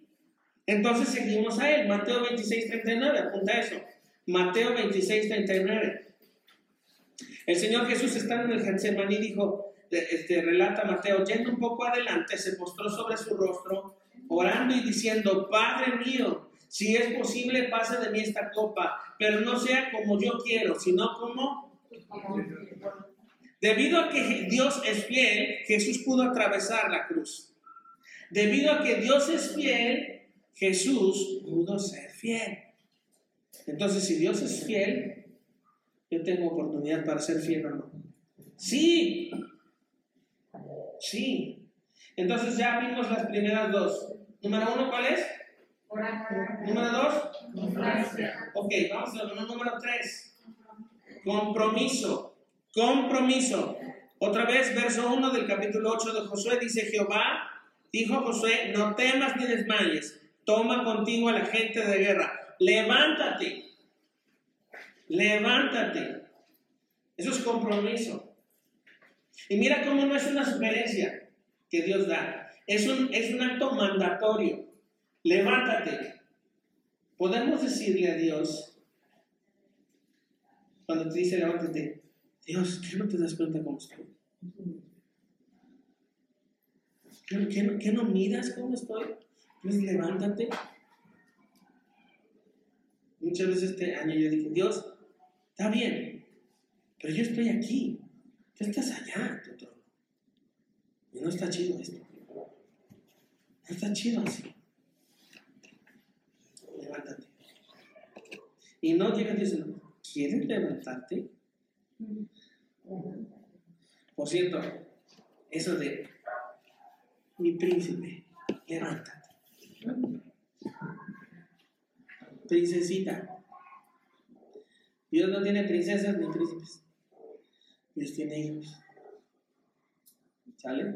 Entonces seguimos a él. Mateo 26, 39, apunta eso. Mateo 26, 39. El Señor Jesús estando en el Getsemaní dijo, este, relata Mateo, yendo un poco adelante, se postró sobre su rostro, orando y diciendo, Padre mío, Si es posible, pase de mí esta copa, pero no sea como yo quiero, sino como... Debido a que Dios es fiel, Jesús pudo atravesar la cruz. Debido a que Dios es fiel, Jesús pudo ser fiel. Entonces, si Dios es fiel, yo tengo oportunidad para ser fiel o no. Sí, sí. Entonces ya vimos las primeras dos. Número uno, ¿cuál es? Número dos. Ok, vamos a ver número tres. Compromiso. Compromiso. Otra vez, verso 1 del capítulo 8 de Josué dice, Jehová dijo a Josué, no temas ni desmayes, toma contigo a la gente de guerra, levántate, levántate. Eso es compromiso. Y mira cómo no es una sugerencia que Dios da, es un, es un acto mandatorio. Levántate. Podemos decirle a Dios, cuando te dice levántate, Dios, ¿qué no te das cuenta cómo estoy? ¿Qué, no, qué no miras cómo estoy? Pues levántate. Muchas veces este año yo dije, Dios, está bien, pero yo estoy aquí. Tú estás allá, tu trono. Y no está chido esto. No está chido así. Levántate. Y no llega diciendo, ¿quieres levantarte? Por cierto, eso de mi príncipe, levántate. Princesita. Dios no tiene princesas ni príncipes. Dios tiene hijos. ¿Sale?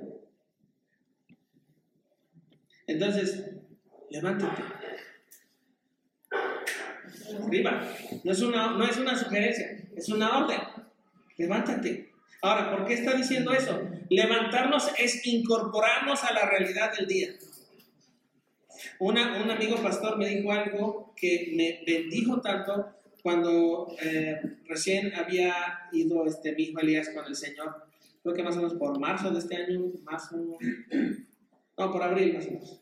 Entonces, levántate. Arriba. No es, una, no es una sugerencia, es una orden. Levántate. Ahora, ¿por qué está diciendo eso? Levantarnos es incorporarnos a la realidad del día. Un amigo pastor me dijo algo que me bendijo tanto cuando eh, recién había ido este, mi hijo Elías con el Señor. Creo que más o menos por marzo de este año, marzo, no, por abril más o menos.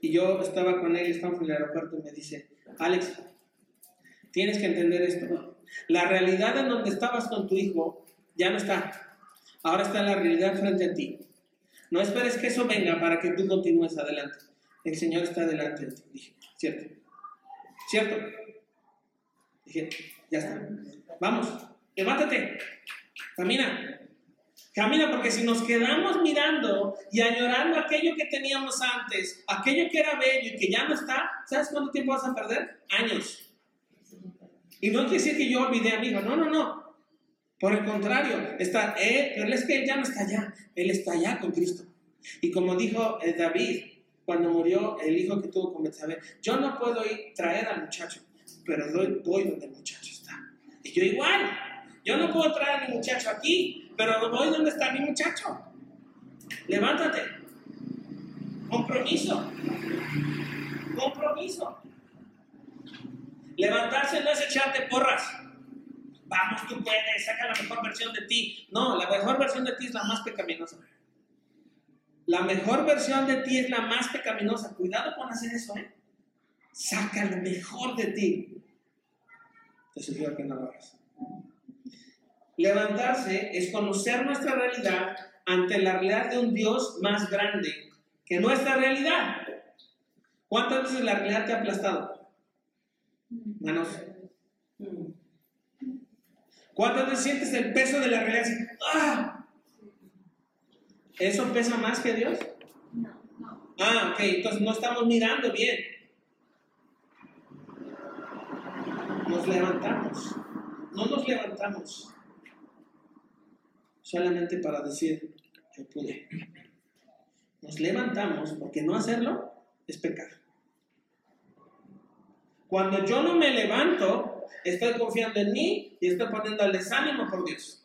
Y yo estaba con él, estamos en el aeropuerto y me dice, Alex, tienes que entender esto. La realidad en donde estabas con tu hijo ya no está. Ahora está la realidad frente a ti. No esperes que eso venga para que tú continúes adelante. El Señor está delante de ti. Dije, ¿cierto? ¿Cierto? Dije, ya está. Vamos, levántate. Camina. Camina porque si nos quedamos mirando y añorando aquello que teníamos antes, aquello que era bello y que ya no está, ¿sabes cuánto tiempo vas a perder? Años. Y no quiere decir que yo olvidé a mi hijo. No, no, no. Por el contrario, está, eh, pero es que él ya no está allá, él está allá con Cristo. Y como dijo eh, David cuando murió el hijo que tuvo con Betsabé, yo no puedo ir traer al muchacho, pero doy, voy donde el muchacho está. Y yo igual, yo no puedo traer a mi muchacho aquí, pero voy donde está mi muchacho. Levántate. Compromiso. Compromiso. Levantarse no es echarte porras vamos, tú puedes, saca la mejor versión de ti. No, la mejor versión de ti es la más pecaminosa. La mejor versión de ti es la más pecaminosa. Cuidado con hacer eso, ¿eh? Saca lo mejor de ti. Te sugiero que no lo hagas. Levantarse es conocer nuestra realidad ante la realidad de un Dios más grande que nuestra realidad. ¿Cuántas veces la realidad te ha aplastado? Manos. ¿Cuántas veces sientes el peso de la realidad? ¡Ah! ¿Eso pesa más que Dios? Ah, ok, entonces no estamos mirando bien. Nos levantamos. No nos levantamos solamente para decir, yo pude. Nos levantamos porque no hacerlo es pecar. Cuando yo no me levanto, estoy confiando en mí y estoy poniendo el desánimo por Dios.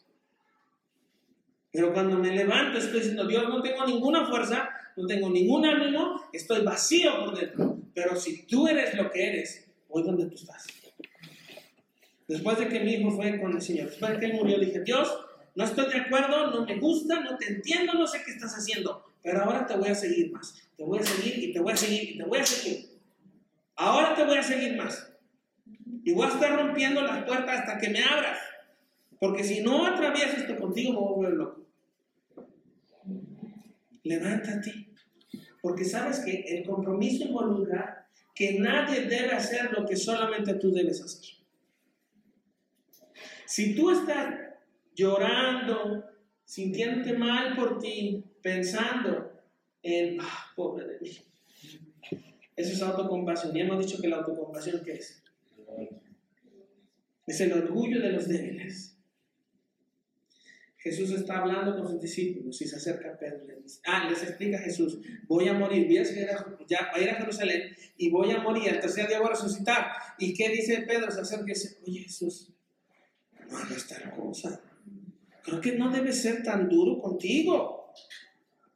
Pero cuando me levanto estoy diciendo, Dios, no tengo ninguna fuerza, no tengo ningún ánimo, estoy vacío por dentro. Pero si tú eres lo que eres, voy donde tú estás. Después de que mi hijo fue con el Señor, después de que él murió, dije, Dios, no estoy de acuerdo, no me gusta, no te entiendo, no sé qué estás haciendo, pero ahora te voy a seguir más. Te voy a seguir y te voy a seguir y te voy a seguir. Ahora te voy a seguir más. Y voy a estar rompiendo las puertas hasta que me abras. Porque si no atravieso esto contigo, me voy a volver loco. Levántate. Porque sabes que el compromiso involucra que nadie debe hacer lo que solamente tú debes hacer. Si tú estás llorando, sintiéndote mal por ti, pensando en, ah, pobre de mí, eso es autocompasión. Y hemos dicho que la autocompasión, ¿qué es? Es el orgullo de los débiles. Jesús está hablando con sus discípulos y se acerca a Pedro y le dice, ah, les explica a Jesús, voy a morir, voy a, ir a, ya, a ir a Jerusalén y voy a morir, al tercer día voy a resucitar. ¿Y qué dice Pedro? Se acerca y dice, oye Jesús, no hagas tal cosa. Creo que no debe ser tan duro contigo.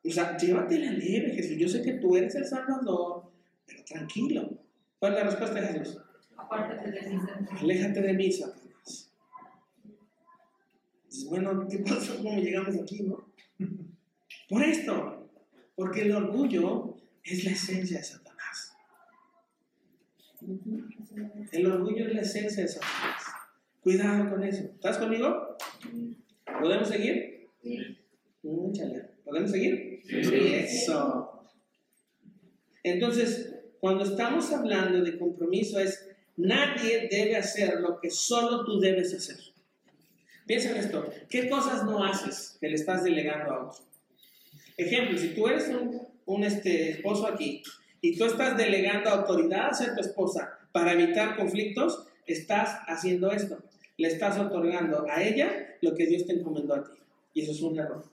O sea, llévatela leve, Jesús. Yo sé que tú eres el Salvador, pero tranquilo. ¿Cuál es la respuesta de Jesús? Apártate de mí. Aléjate de mí, Satanás. Dices, bueno, ¿qué pasó? ¿Cómo llegamos aquí, no? Por esto, porque el orgullo es la esencia de Satanás. El orgullo es la esencia de Satanás. Cuidado con eso. ¿Estás conmigo? ¿Podemos seguir? Múchale. ¿Podemos seguir? Eso. Entonces, cuando estamos hablando de compromiso es nadie debe hacer lo que solo tú debes hacer. Piensa en esto. ¿Qué cosas no haces que le estás delegando a otro? Ejemplo, si tú eres un, un, este, esposo aquí y tú estás delegando autoridad hacia tu esposa para evitar conflictos, estás haciendo esto. Le estás otorgando a ella lo que Dios te encomendó a ti. Y eso es un error.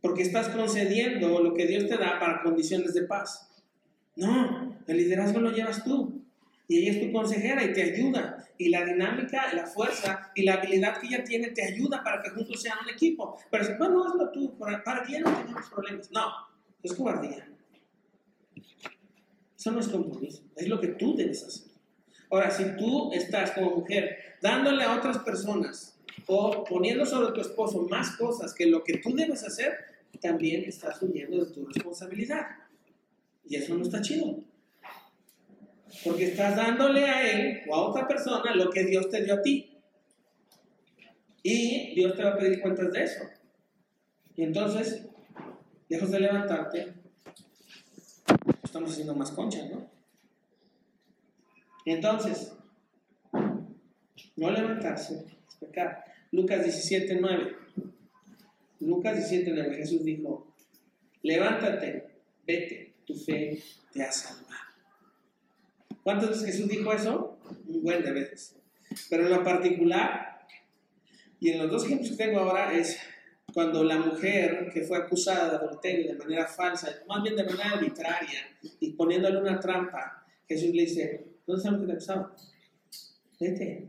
Porque estás concediendo lo que Dios te da para condiciones de paz. No, el liderazgo lo llevas tú. Y ella es tu consejera y te ayuda. Y la dinámica, la fuerza y la habilidad que ella tiene te ayuda para que juntos sean un equipo. Pero si, bueno, hazlo tú, para, para que ya no tengamos problemas. No, es cobardía. Eso no es compromiso, es lo que tú debes hacer. Ahora, si tú estás como mujer dándole a otras personas o poniendo sobre tu esposo más cosas que lo que tú debes hacer, también estás huyendo de tu responsabilidad. Y eso no está chido. Porque estás dándole a él o a otra persona lo que Dios te dio a ti. Y Dios te va a pedir cuentas de eso. Y entonces, lejos de levantarte, estamos haciendo más conchas, ¿no? Entonces, no levantarse es pecar. Lucas 17, 9. Lucas 17, 9. Jesús dijo, levántate, vete, tu fe te ha salvado. ¿Cuántas veces Jesús dijo eso? Un buen de veces. Pero en lo particular, y en los dos ejemplos que tengo ahora, es cuando la mujer que fue acusada de adulterio de manera falsa, más bien de manera arbitraria, y poniéndole una trampa, Jesús le dice, ¿dónde lo que te acusaba? Vete,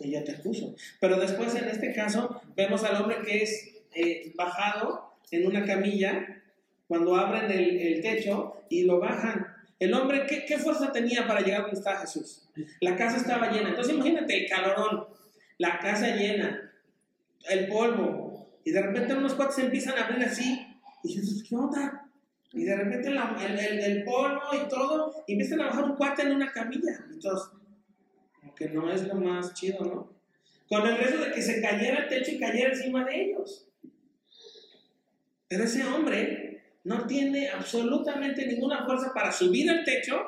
ella te acuso. Pero después, en este caso, vemos al hombre que es eh, bajado en una camilla, cuando abren el, el techo y lo bajan el hombre, ¿qué, ¿qué, fuerza tenía para llegar donde estaba Jesús? La casa estaba llena. Entonces imagínate el calorón, la casa llena, el polvo. Y de repente unos cuates empiezan a abrir así. Y Jesús, ¿qué onda? Y de repente el, el, polvo y todo, y empiezan a bajar un cuate en una camilla. Como que no es lo más chido, ¿no? Con el riesgo de que se cayera el techo y cayera encima de ellos. Pero ese hombre no tiene absolutamente ninguna fuerza para subir al techo,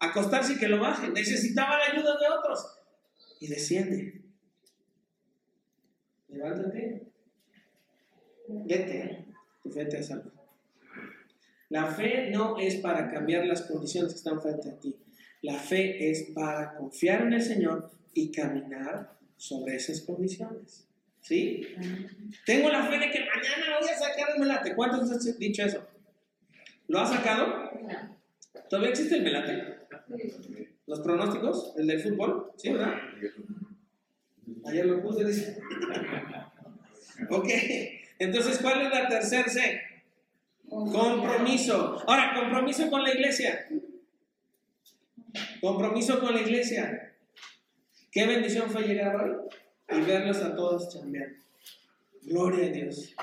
acostarse y que lo baje. Necesitaba la ayuda de otros. Y desciende. Levántate. Vete. Tu fe te salva. La fe no es para cambiar las condiciones que están frente a ti. La fe es para confiar en el Señor y caminar sobre esas condiciones. ¿Sí? Tengo la fe de que mañana voy a sacar el melate. ¿Cuántos han dicho eso? ¿Lo has sacado? ¿Todavía existe el melate? ¿Los pronósticos? ¿El del fútbol? ¿Sí, verdad? Ayer lo puse, dice. ok, entonces, ¿cuál es la tercera C? Compromiso. Ahora, compromiso con la iglesia. Compromiso con la iglesia. Qué bendición fue llegar hoy y verlos a todos chambeando. Gloria a Dios.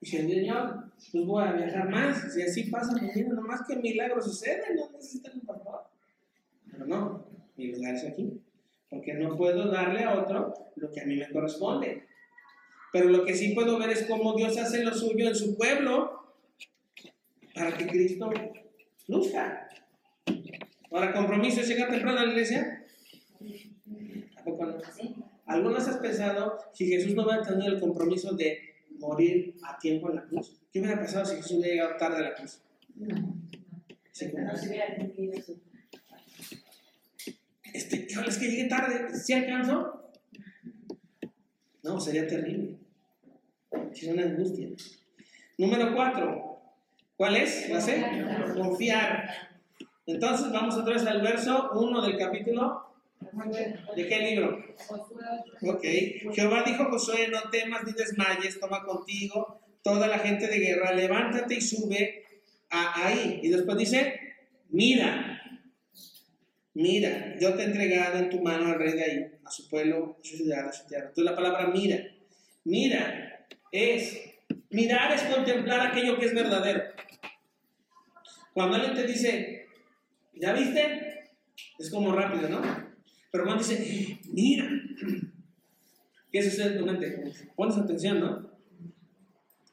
Dije, Señor, pues voy a viajar más. Si así pasa mi vida, nomás que milagro sucede, no necesitan un pastor. Pero no, mi lugar es aquí. Porque no puedo darle a otro lo que a mí me corresponde. Pero lo que sí puedo ver es cómo Dios hace lo suyo en su pueblo para que Cristo luzca. Ahora, compromiso es llegar temprano a la iglesia. ¿Tampoco no? ¿Algunas has pensado si Jesús no hubiera tenido el compromiso de morir a tiempo en la cruz? ¿Qué hubiera pasado si Jesús hubiera llegado tarde a la cruz? Sí, No se hubiera Este, híjole, es que llegué tarde, ¿sí alcanzó? No, sería terrible. Sería una angustia. Número cuatro. ¿Cuál es? ¿La sé? Confiar. Entonces vamos otra vez al verso 1 del capítulo. ¿De qué libro? Ok. Jehová dijo a Josué, no temas ni desmayes, toma contigo toda la gente de guerra, levántate y sube a ahí. Y después dice, mira, mira, yo te he entregado en tu mano al rey de ahí, a su pueblo, a su ciudad, a su tierra. Entonces la palabra mira, mira es, mirar es contemplar aquello que es verdadero. Cuando alguien te dice, ¿ya viste? Es como rápido, ¿no? Pero cuando dice, mira, ¿qué sucede en tu mente? Pones atención, ¿no?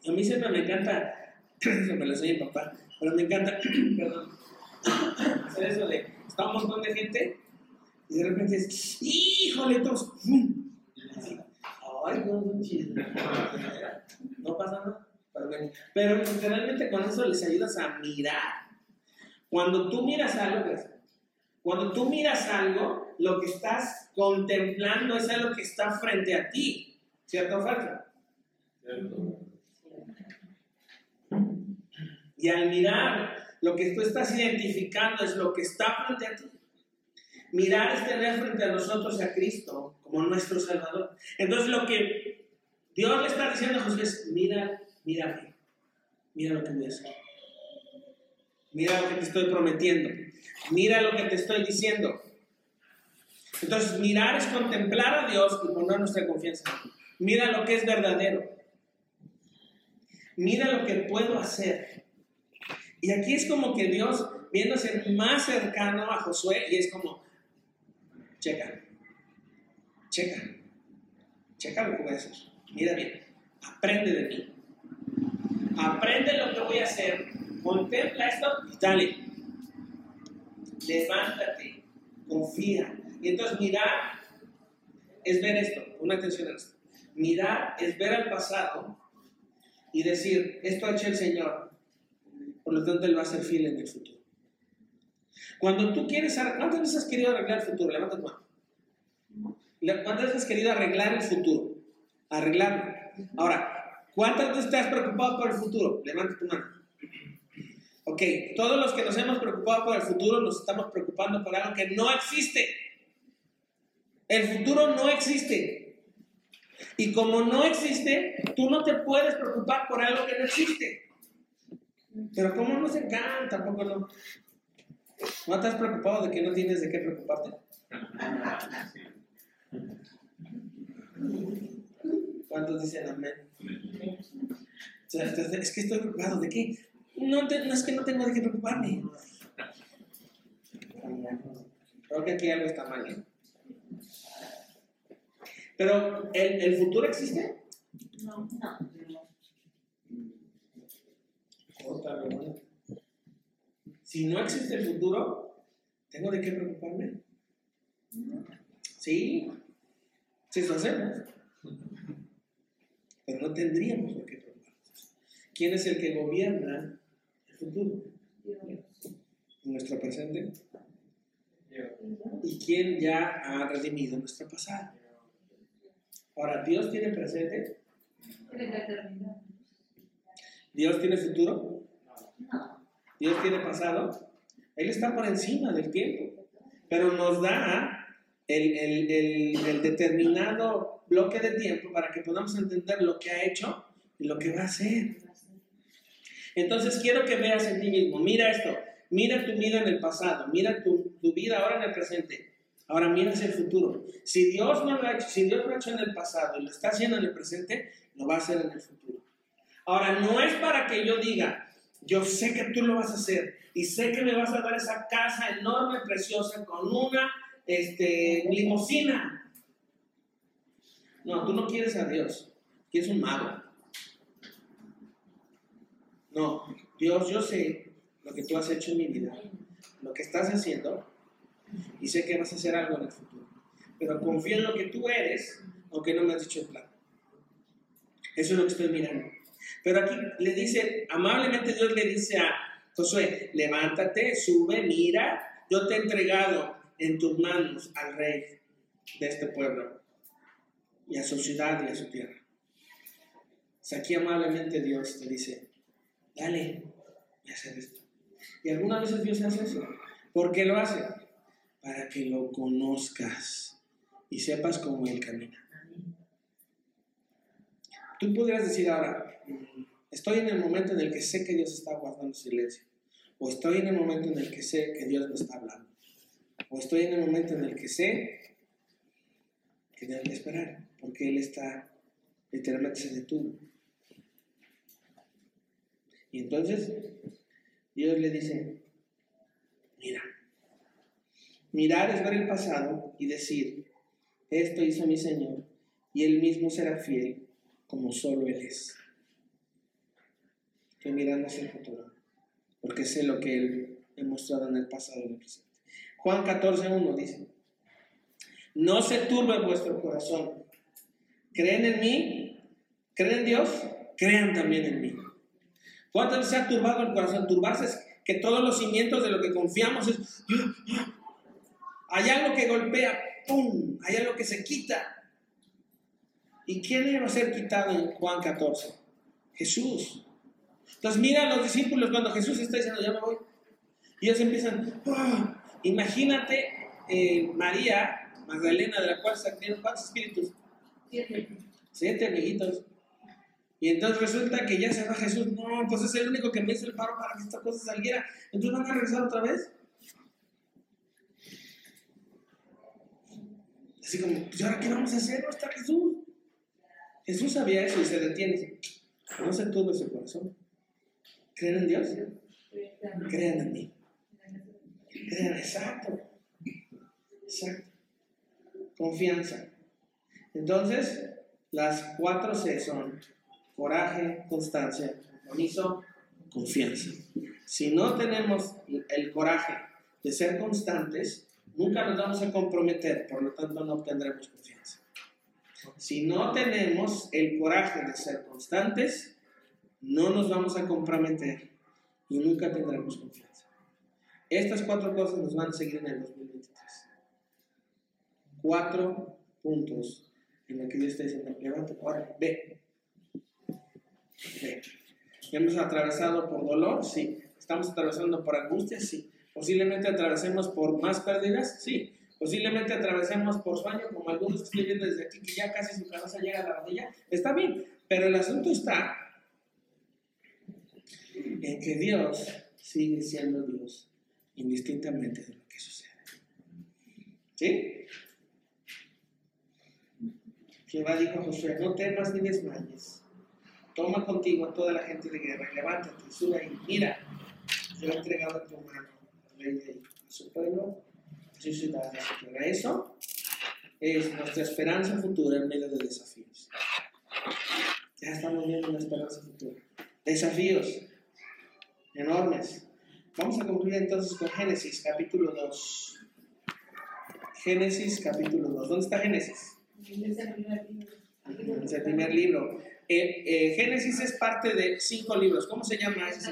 A mí siempre me encanta, *clears throat* se me lo mi papá, pero me encanta, *clears throat* perdón, *clears throat* hacer eso de, está un montón de gente y de repente es, híjole, todos, ay, no, no, pasa nada, pero, literalmente con eso les ayudas a mirar. Cuando tú miras algo, ¿qué es? Cuando tú miras algo, lo que estás contemplando es algo que está frente a ti, ¿cierto o falso? Y al mirar, lo que tú estás identificando es lo que está frente a ti. Mirar es tener frente a nosotros a Cristo como nuestro Salvador. Entonces lo que Dios le está diciendo a José es, mira, mírame, mira lo que voy a hacer. Mira lo que te estoy prometiendo. Mira lo que te estoy diciendo. Entonces, mirar es contemplar a Dios y poner nuestra confianza. Mira lo que es verdadero. Mira lo que puedo hacer. Y aquí es como que Dios ser más cercano a Josué y es como, checa, checa, checa lo que voy a hacer. Mira bien, aprende de mí. Aprende lo que voy a hacer. Contempla esto y dale. Levántate, confía. Y entonces mirar es ver esto, una atención a esto. Mirar es ver al pasado y decir, esto ha hecho el Señor, por lo tanto Él va a ser fiel en el futuro. Cuando tú quieres, ¿cuántas veces has querido arreglar el futuro? Levanta tu mano. ¿Cuántas veces has querido arreglar el futuro? Arreglarlo. Ahora, ¿cuántas veces te preocupado por el futuro? Levanta tu mano. Ok, todos los que nos hemos preocupado por el futuro nos estamos preocupando por algo que no existe. El futuro no existe. Y como no existe, tú no te puedes preocupar por algo que no existe. Pero como nos encanta, tampoco no. ¿No has preocupado de que no tienes de qué preocuparte? ¿Cuántos dicen amén? O sea, es que estoy preocupado. ¿De qué? No, te- no es que no tengo de qué preocuparme. Creo que aquí algo está mal. ¿eh? Pero, ¿el, el futuro existe? No, no. Otra pregunta. Si no existe el futuro, ¿tengo de qué preocuparme? Sí, sí lo hacemos. Pero no tendríamos por qué preocuparnos. ¿Quién es el que gobierna futuro? Nuestro presente. ¿Y quién ya ha redimido nuestro pasado? Ahora, ¿Dios tiene presente? ¿Dios tiene futuro? Dios tiene pasado. Él está por encima del tiempo. Pero nos da el- el- el determinado bloque de tiempo para que podamos entender lo que ha hecho y lo que va a hacer. Entonces quiero que veas en ti mismo. Mira esto. Mira tu vida en el pasado. Mira tu, vida ahora en el presente. Ahora mira hacia el futuro. Si Dios no lo ha hecho, si Dios lo ha hecho en el pasado y lo está haciendo en el presente, lo va a hacer en el futuro. Ahora, no es para que yo diga, yo sé que tú lo vas a hacer y sé que me vas a dar esa casa enorme, preciosa, con una este, limosina. No, tú no quieres a Dios, quieres un mago. No, Dios, yo sé lo que tú has hecho en mi vida, lo que estás haciendo, y sé que vas a hacer algo en el futuro. Pero confío en lo que tú eres, aunque no me has dicho el plan. Eso es lo que estoy mirando. Pero aquí le dice, amablemente Dios le dice a Josué, levántate, sube, mira, yo te he entregado en tus manos al rey de este pueblo y a su ciudad y a su tierra. O sea, aquí amablemente Dios te dice, dale, voy hacer esto. Y algunas veces Dios hace eso. ¿Por qué lo hace? Para que lo conozcas y sepas cómo Él camina. Tú podrías decir ahora, "Mm, estoy en el momento en el que sé que Dios está guardando silencio. O estoy en el momento en el que sé que Dios me está hablando. O estoy en el momento en el que sé que debo de esperar. Porque Él está, literalmente se detuvo. Y entonces Dios le dice, mira, mirar es ver el pasado y decir, esto hizo mi Señor y Él mismo será fiel como solo Él es. Estoy mirando hacia el futuro, porque sé lo que Él ha mostrado en el pasado y en el presente. Juan 14.1 dice, no se turbe vuestro corazón. ¿Creen en mí? ¿Creen en Dios? Crean también en mí. ¿Cuántas veces se ha turbado el corazón? Turbarse es que todos los cimientos de lo que confiamos es... Hay algo que golpea, ¡pum! Hay algo que se quita. ¿Y quién iba a ser quitado en Juan 14? Jesús. Entonces mira a los discípulos cuando Jesús está diciendo, ya me voy. Y ellos empiezan, ¡ah! imagínate eh, María Magdalena, de la cual salieron cuántos espíritus? Siete. Siete amiguitos. Y entonces resulta que ya se va Jesús. No, pues es el único que me el paro para que esta cosa saliera. Entonces van a regresar otra vez. Así como, pues ¿y ahora qué vamos a hacer? No está Jesús. Jesús sabía eso y se detiene. No se turbe su corazón. ¿Creen en Dios? Crean en mí. Crean, exacto. Exacto. Confianza. Entonces, las cuatro C son coraje, constancia, compromiso, confianza. Si no tenemos el coraje de ser constantes, nunca nos vamos a comprometer, por lo tanto no obtendremos confianza. Si no tenemos el coraje de ser constantes, no nos vamos a comprometer y nunca tendremos confianza. Estas cuatro cosas nos van a seguir en el 2023. Cuatro puntos en los que Dios está diciendo, levanta, ahora, ve. Ve. Hemos atravesado por dolor, sí. Estamos atravesando por angustia, sí. Posiblemente atravesemos por más pérdidas, sí. Posiblemente atravesemos por sueño, como algunos que estoy viendo desde aquí, que ya casi su cabeza llega a la rodilla. Está bien, pero el asunto está en que Dios sigue siendo Dios, indistintamente de lo que sucede. ¿Sí? Jehová dijo a Josué, no temas ni desmayes. Toma contigo a toda la gente de guerra y levántate, sube ahí. Mira, yo he entregado a tu mano al rey de a su pueblo, a su ciudad, a su tierra. Eso es nuestra esperanza futura en medio de desafíos. Ya estamos viendo una esperanza futura. Desafíos enormes. Vamos a concluir entonces con Génesis capítulo 2. Génesis capítulo 2. ¿Dónde está Génesis? Es el primer libro. Eh, eh, Génesis es parte de cinco libros. ¿Cómo se llama ese?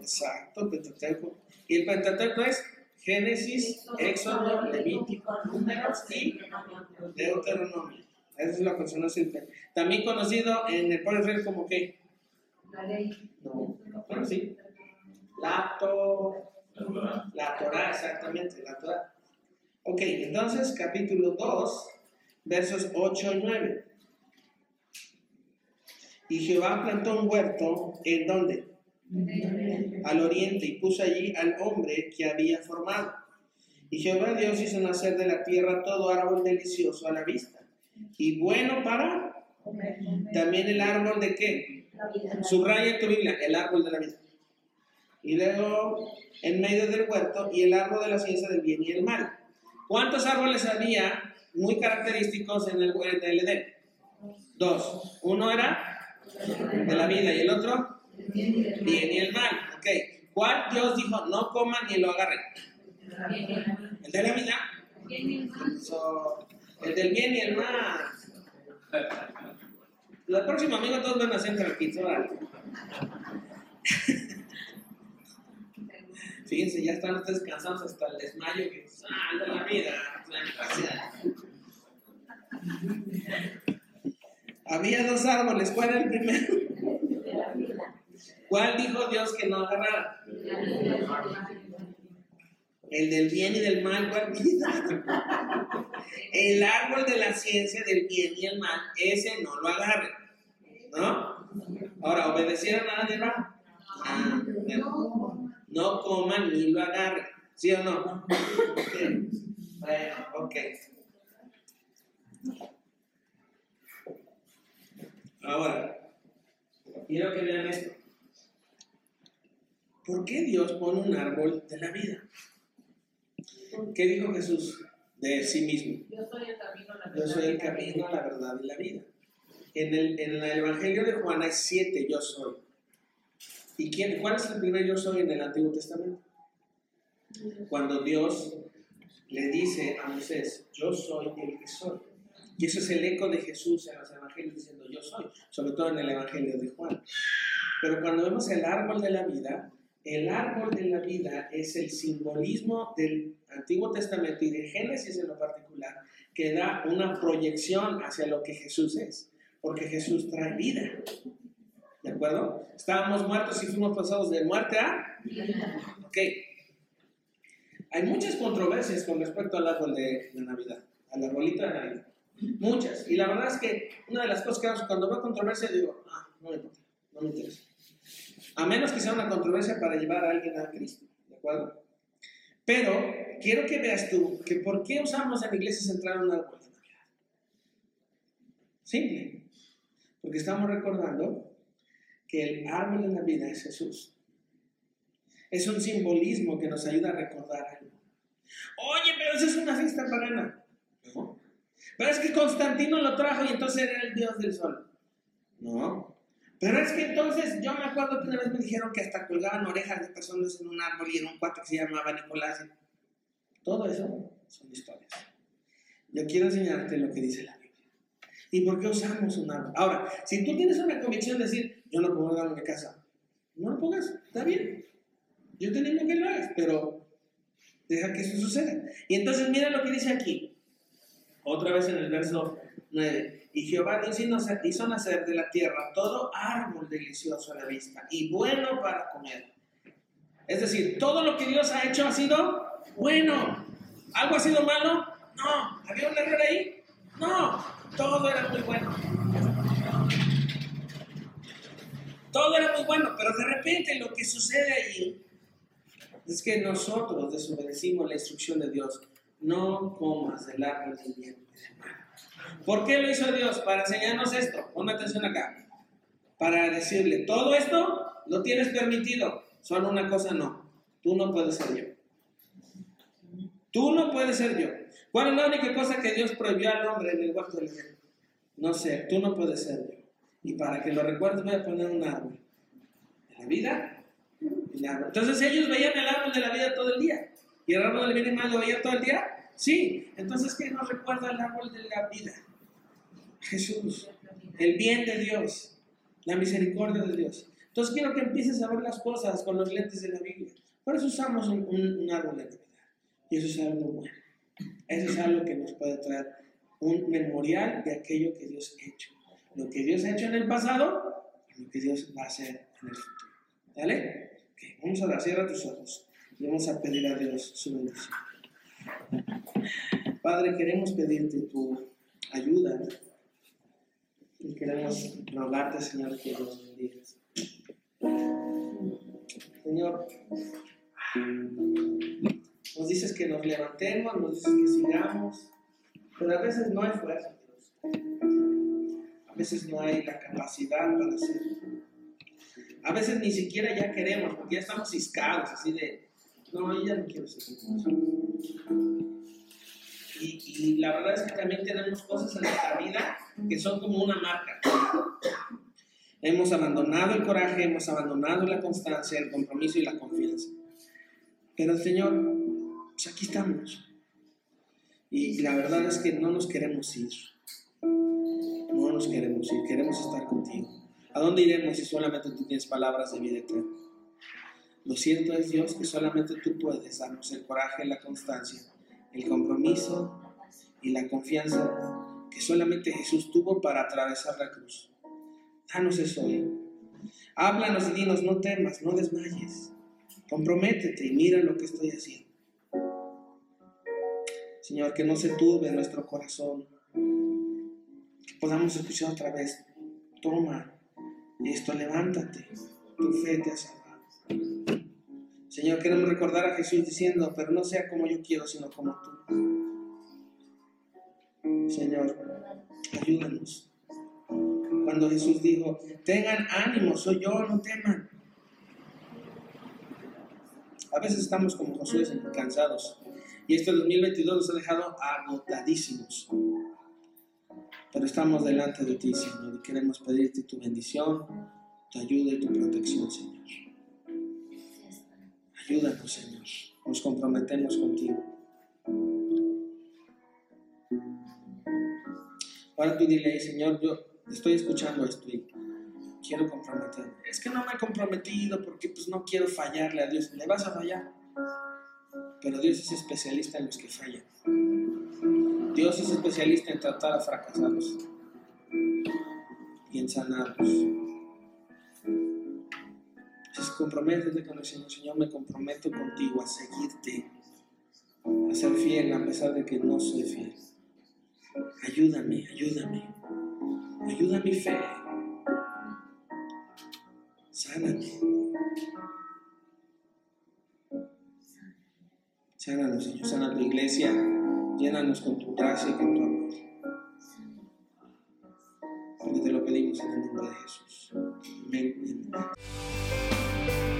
Exacto, Pentateuco. Y el Pentateuco es Génesis, Éxodo, Levítico, Números y Deuteronomio. Esa es la persona simple. También conocido en el Israel como que. La ley. No, bueno, sí. La, to, la Torah, exactamente, la Torah. Ok, entonces capítulo 2, versos 8 y 9. Y Jehová plantó un huerto, ¿en dónde? Al oriente, y puso allí al hombre que había formado. Y Jehová Dios hizo nacer de la tierra todo árbol delicioso a la vista, y bueno para también el árbol de qué? Subraya tu Biblia, el árbol de la vida. y luego en medio del huerto y el árbol de la ciencia del bien y el mal. ¿Cuántos árboles había muy característicos en el, en el Edén? Dos. Uno era de la vida y el otro bien y el mal. Ok. ¿Cuál Dios dijo no coman ni lo agarren? El de la vida. El del bien y el mal. El próximo amigo todos van a hacer tranquilos. *laughs* Fíjense, ya están ustedes cansados hasta el desmayo que ah, de la vida. Había dos árboles, ¿cuál era el primero? De. ¿Cuál dijo Dios que no agarrara? De el del bien y del mal, ¿cuál? *laughs* El árbol de la ciencia del bien y el mal, ese no lo agarren. ¿No? Ahora, ¿obedecieron a nadie más? Ah. No coman ni lo agarren. ¿Sí o no? *laughs* Bueno, ok. Ahora, quiero que vean esto. ¿Por qué Dios pone un árbol de la vida? ¿Qué dijo Jesús de sí mismo? Yo soy el camino, la Yo verdad. soy el y la vida. camino, la verdad y la vida. En el, en el Evangelio de Juan hay siete yo soy. ¿Y quién, cuál es el primer yo soy en el Antiguo Testamento? Cuando Dios le dice a Moisés, yo soy el que soy. Y eso es el eco de Jesús en los Diciendo yo soy, sobre todo en el Evangelio de Juan. Pero cuando vemos el árbol de la vida, el árbol de la vida es el simbolismo del Antiguo Testamento y de Génesis en lo particular, que da una proyección hacia lo que Jesús es, porque Jesús trae vida. ¿De acuerdo? Estábamos muertos y fuimos pasados de muerte a... Ok. Hay muchas controversias con respecto al árbol de, de Navidad, al arbolito de Navidad. Muchas. Y la verdad es que una de las cosas que cuando veo controversia digo, ah, no me no me interesa. A menos que sea una controversia para llevar a alguien a Cristo, ¿de acuerdo? Pero quiero que veas tú que por qué usamos en la iglesia central un árbol de Navidad. Simple. Porque estamos recordando que el árbol de Navidad es Jesús. Es un simbolismo que nos ayuda a recordar algo. Oye, pero eso es una fiesta pagana. Pero es que Constantino lo trajo y entonces era el dios del sol. No. Pero es que entonces yo me acuerdo que una vez me dijeron que hasta colgaban orejas de personas en un árbol y en un cuate que se llamaba Nicolás. Todo eso son historias. Yo quiero enseñarte lo que dice la Biblia. ¿Y por qué usamos un árbol? Ahora, si tú tienes una convicción de decir, yo no un árbol en mi casa, no lo pongas, está bien. Yo te digo que lo hagas, pero deja que eso suceda. Y entonces mira lo que dice aquí. Otra vez en el verso 9. Y Jehová hizo nacer- de la tierra todo árbol delicioso a la vista y bueno para comer. Es decir, todo lo que Dios ha hecho ha sido bueno. ¿Algo ha sido malo? No. ¿Había un error ahí? No. Todo era muy bueno. Todo era muy bueno, pero de repente lo que sucede allí es que nosotros desobedecimos la instrucción de Dios. No comas del árbol del bien. ¿Por qué lo hizo Dios? Para enseñarnos esto. Ponme atención acá. Para decirle, todo esto lo tienes permitido. Solo una cosa no. Tú no puedes ser yo. Tú no puedes ser yo. ¿Cuál es la única cosa que Dios prohibió al hombre en el huerto del Edén? No sé, tú no puedes ser yo. Y para que lo recuerdes voy a poner un árbol. De la vida. el. Entonces ellos veían el árbol de la vida todo el día. ¿Y el árbol del bien y mal lo veían todo el día? Sí. Entonces, ¿qué nos recuerda el árbol de la vida? Jesús. El bien de Dios. La misericordia de Dios. Entonces quiero que empieces a ver las cosas con los lentes de la Biblia. Por eso usamos un, árbol de Navidad. Y eso es algo bueno. Eso es algo que nos puede traer un memorial de aquello que Dios ha hecho. Lo que Dios ha hecho en el pasado y lo que Dios va a hacer en el futuro. ¿Vale? Ok, vamos a cierra tus ojos y vamos a pedir a Dios su bendición. Padre, queremos pedirte tu ayuda y queremos rogarte, Señor, que nos bendigas. Señor, nos dices que nos levantemos, nos dices que sigamos, pero a veces no hay fuerza. A veces no hay la capacidad para hacerlo. A veces ni siquiera ya queremos, porque ya estamos ciscados, así de, no, ya no quiero ser y, la verdad es que también tenemos cosas en nuestra vida que son como una marca. Hemos abandonado el coraje, hemos abandonado la constancia, el compromiso y la confianza. Pero Señor, pues aquí estamos. Y la verdad es que no nos queremos ir. No nos queremos ir, queremos estar contigo. ¿A dónde iremos si solamente tú tienes palabras de vida eterna? Lo cierto es, Dios, que solamente tú puedes darnos el coraje, la constancia, el compromiso y la confianza que solamente Jesús tuvo para atravesar la cruz. Danos eso hoy. Háblanos y dinos, no temas, no desmayes. Comprométete y mira lo que estoy haciendo. Señor, que no se turbe nuestro corazón. Que podamos escuchar otra vez. Toma esto, levántate. Tu fe te ha. Señor, queremos recordar a Jesús diciendo, pero no sea como yo quiero, sino como tú. Señor, ayúdanos. Cuando Jesús dijo, tengan ánimo, soy yo, no teman. A veces estamos como Josué cansados. Y este 2022 nos ha dejado agotadísimos. Pero estamos delante de ti, Señor, y queremos pedirte tu bendición, tu ayuda y tu protección, Señor. Ayúdanos, Señor. Nos comprometemos contigo. Ahora tú dile, Señor, yo estoy escuchando esto y quiero comprometerme. Es que no me he comprometido porque pues no quiero fallarle a Dios. Le vas a fallar. Pero Dios es especialista en los que fallan. Dios es especialista en tratar a fracasados y en sanarlos. Entonces comprométete con el Señor. Señor, me comprometo contigo a seguirte, a ser fiel a pesar de que no soy fiel. Ayúdame, ayúdame. Ayuda mi fe. Sáname. Sánanos, Señor. Sana tu iglesia. Llénanos con tu gracia y con tu amor. Porque te lo pedimos en el nombre de Jesús. Amén. amén. Bye.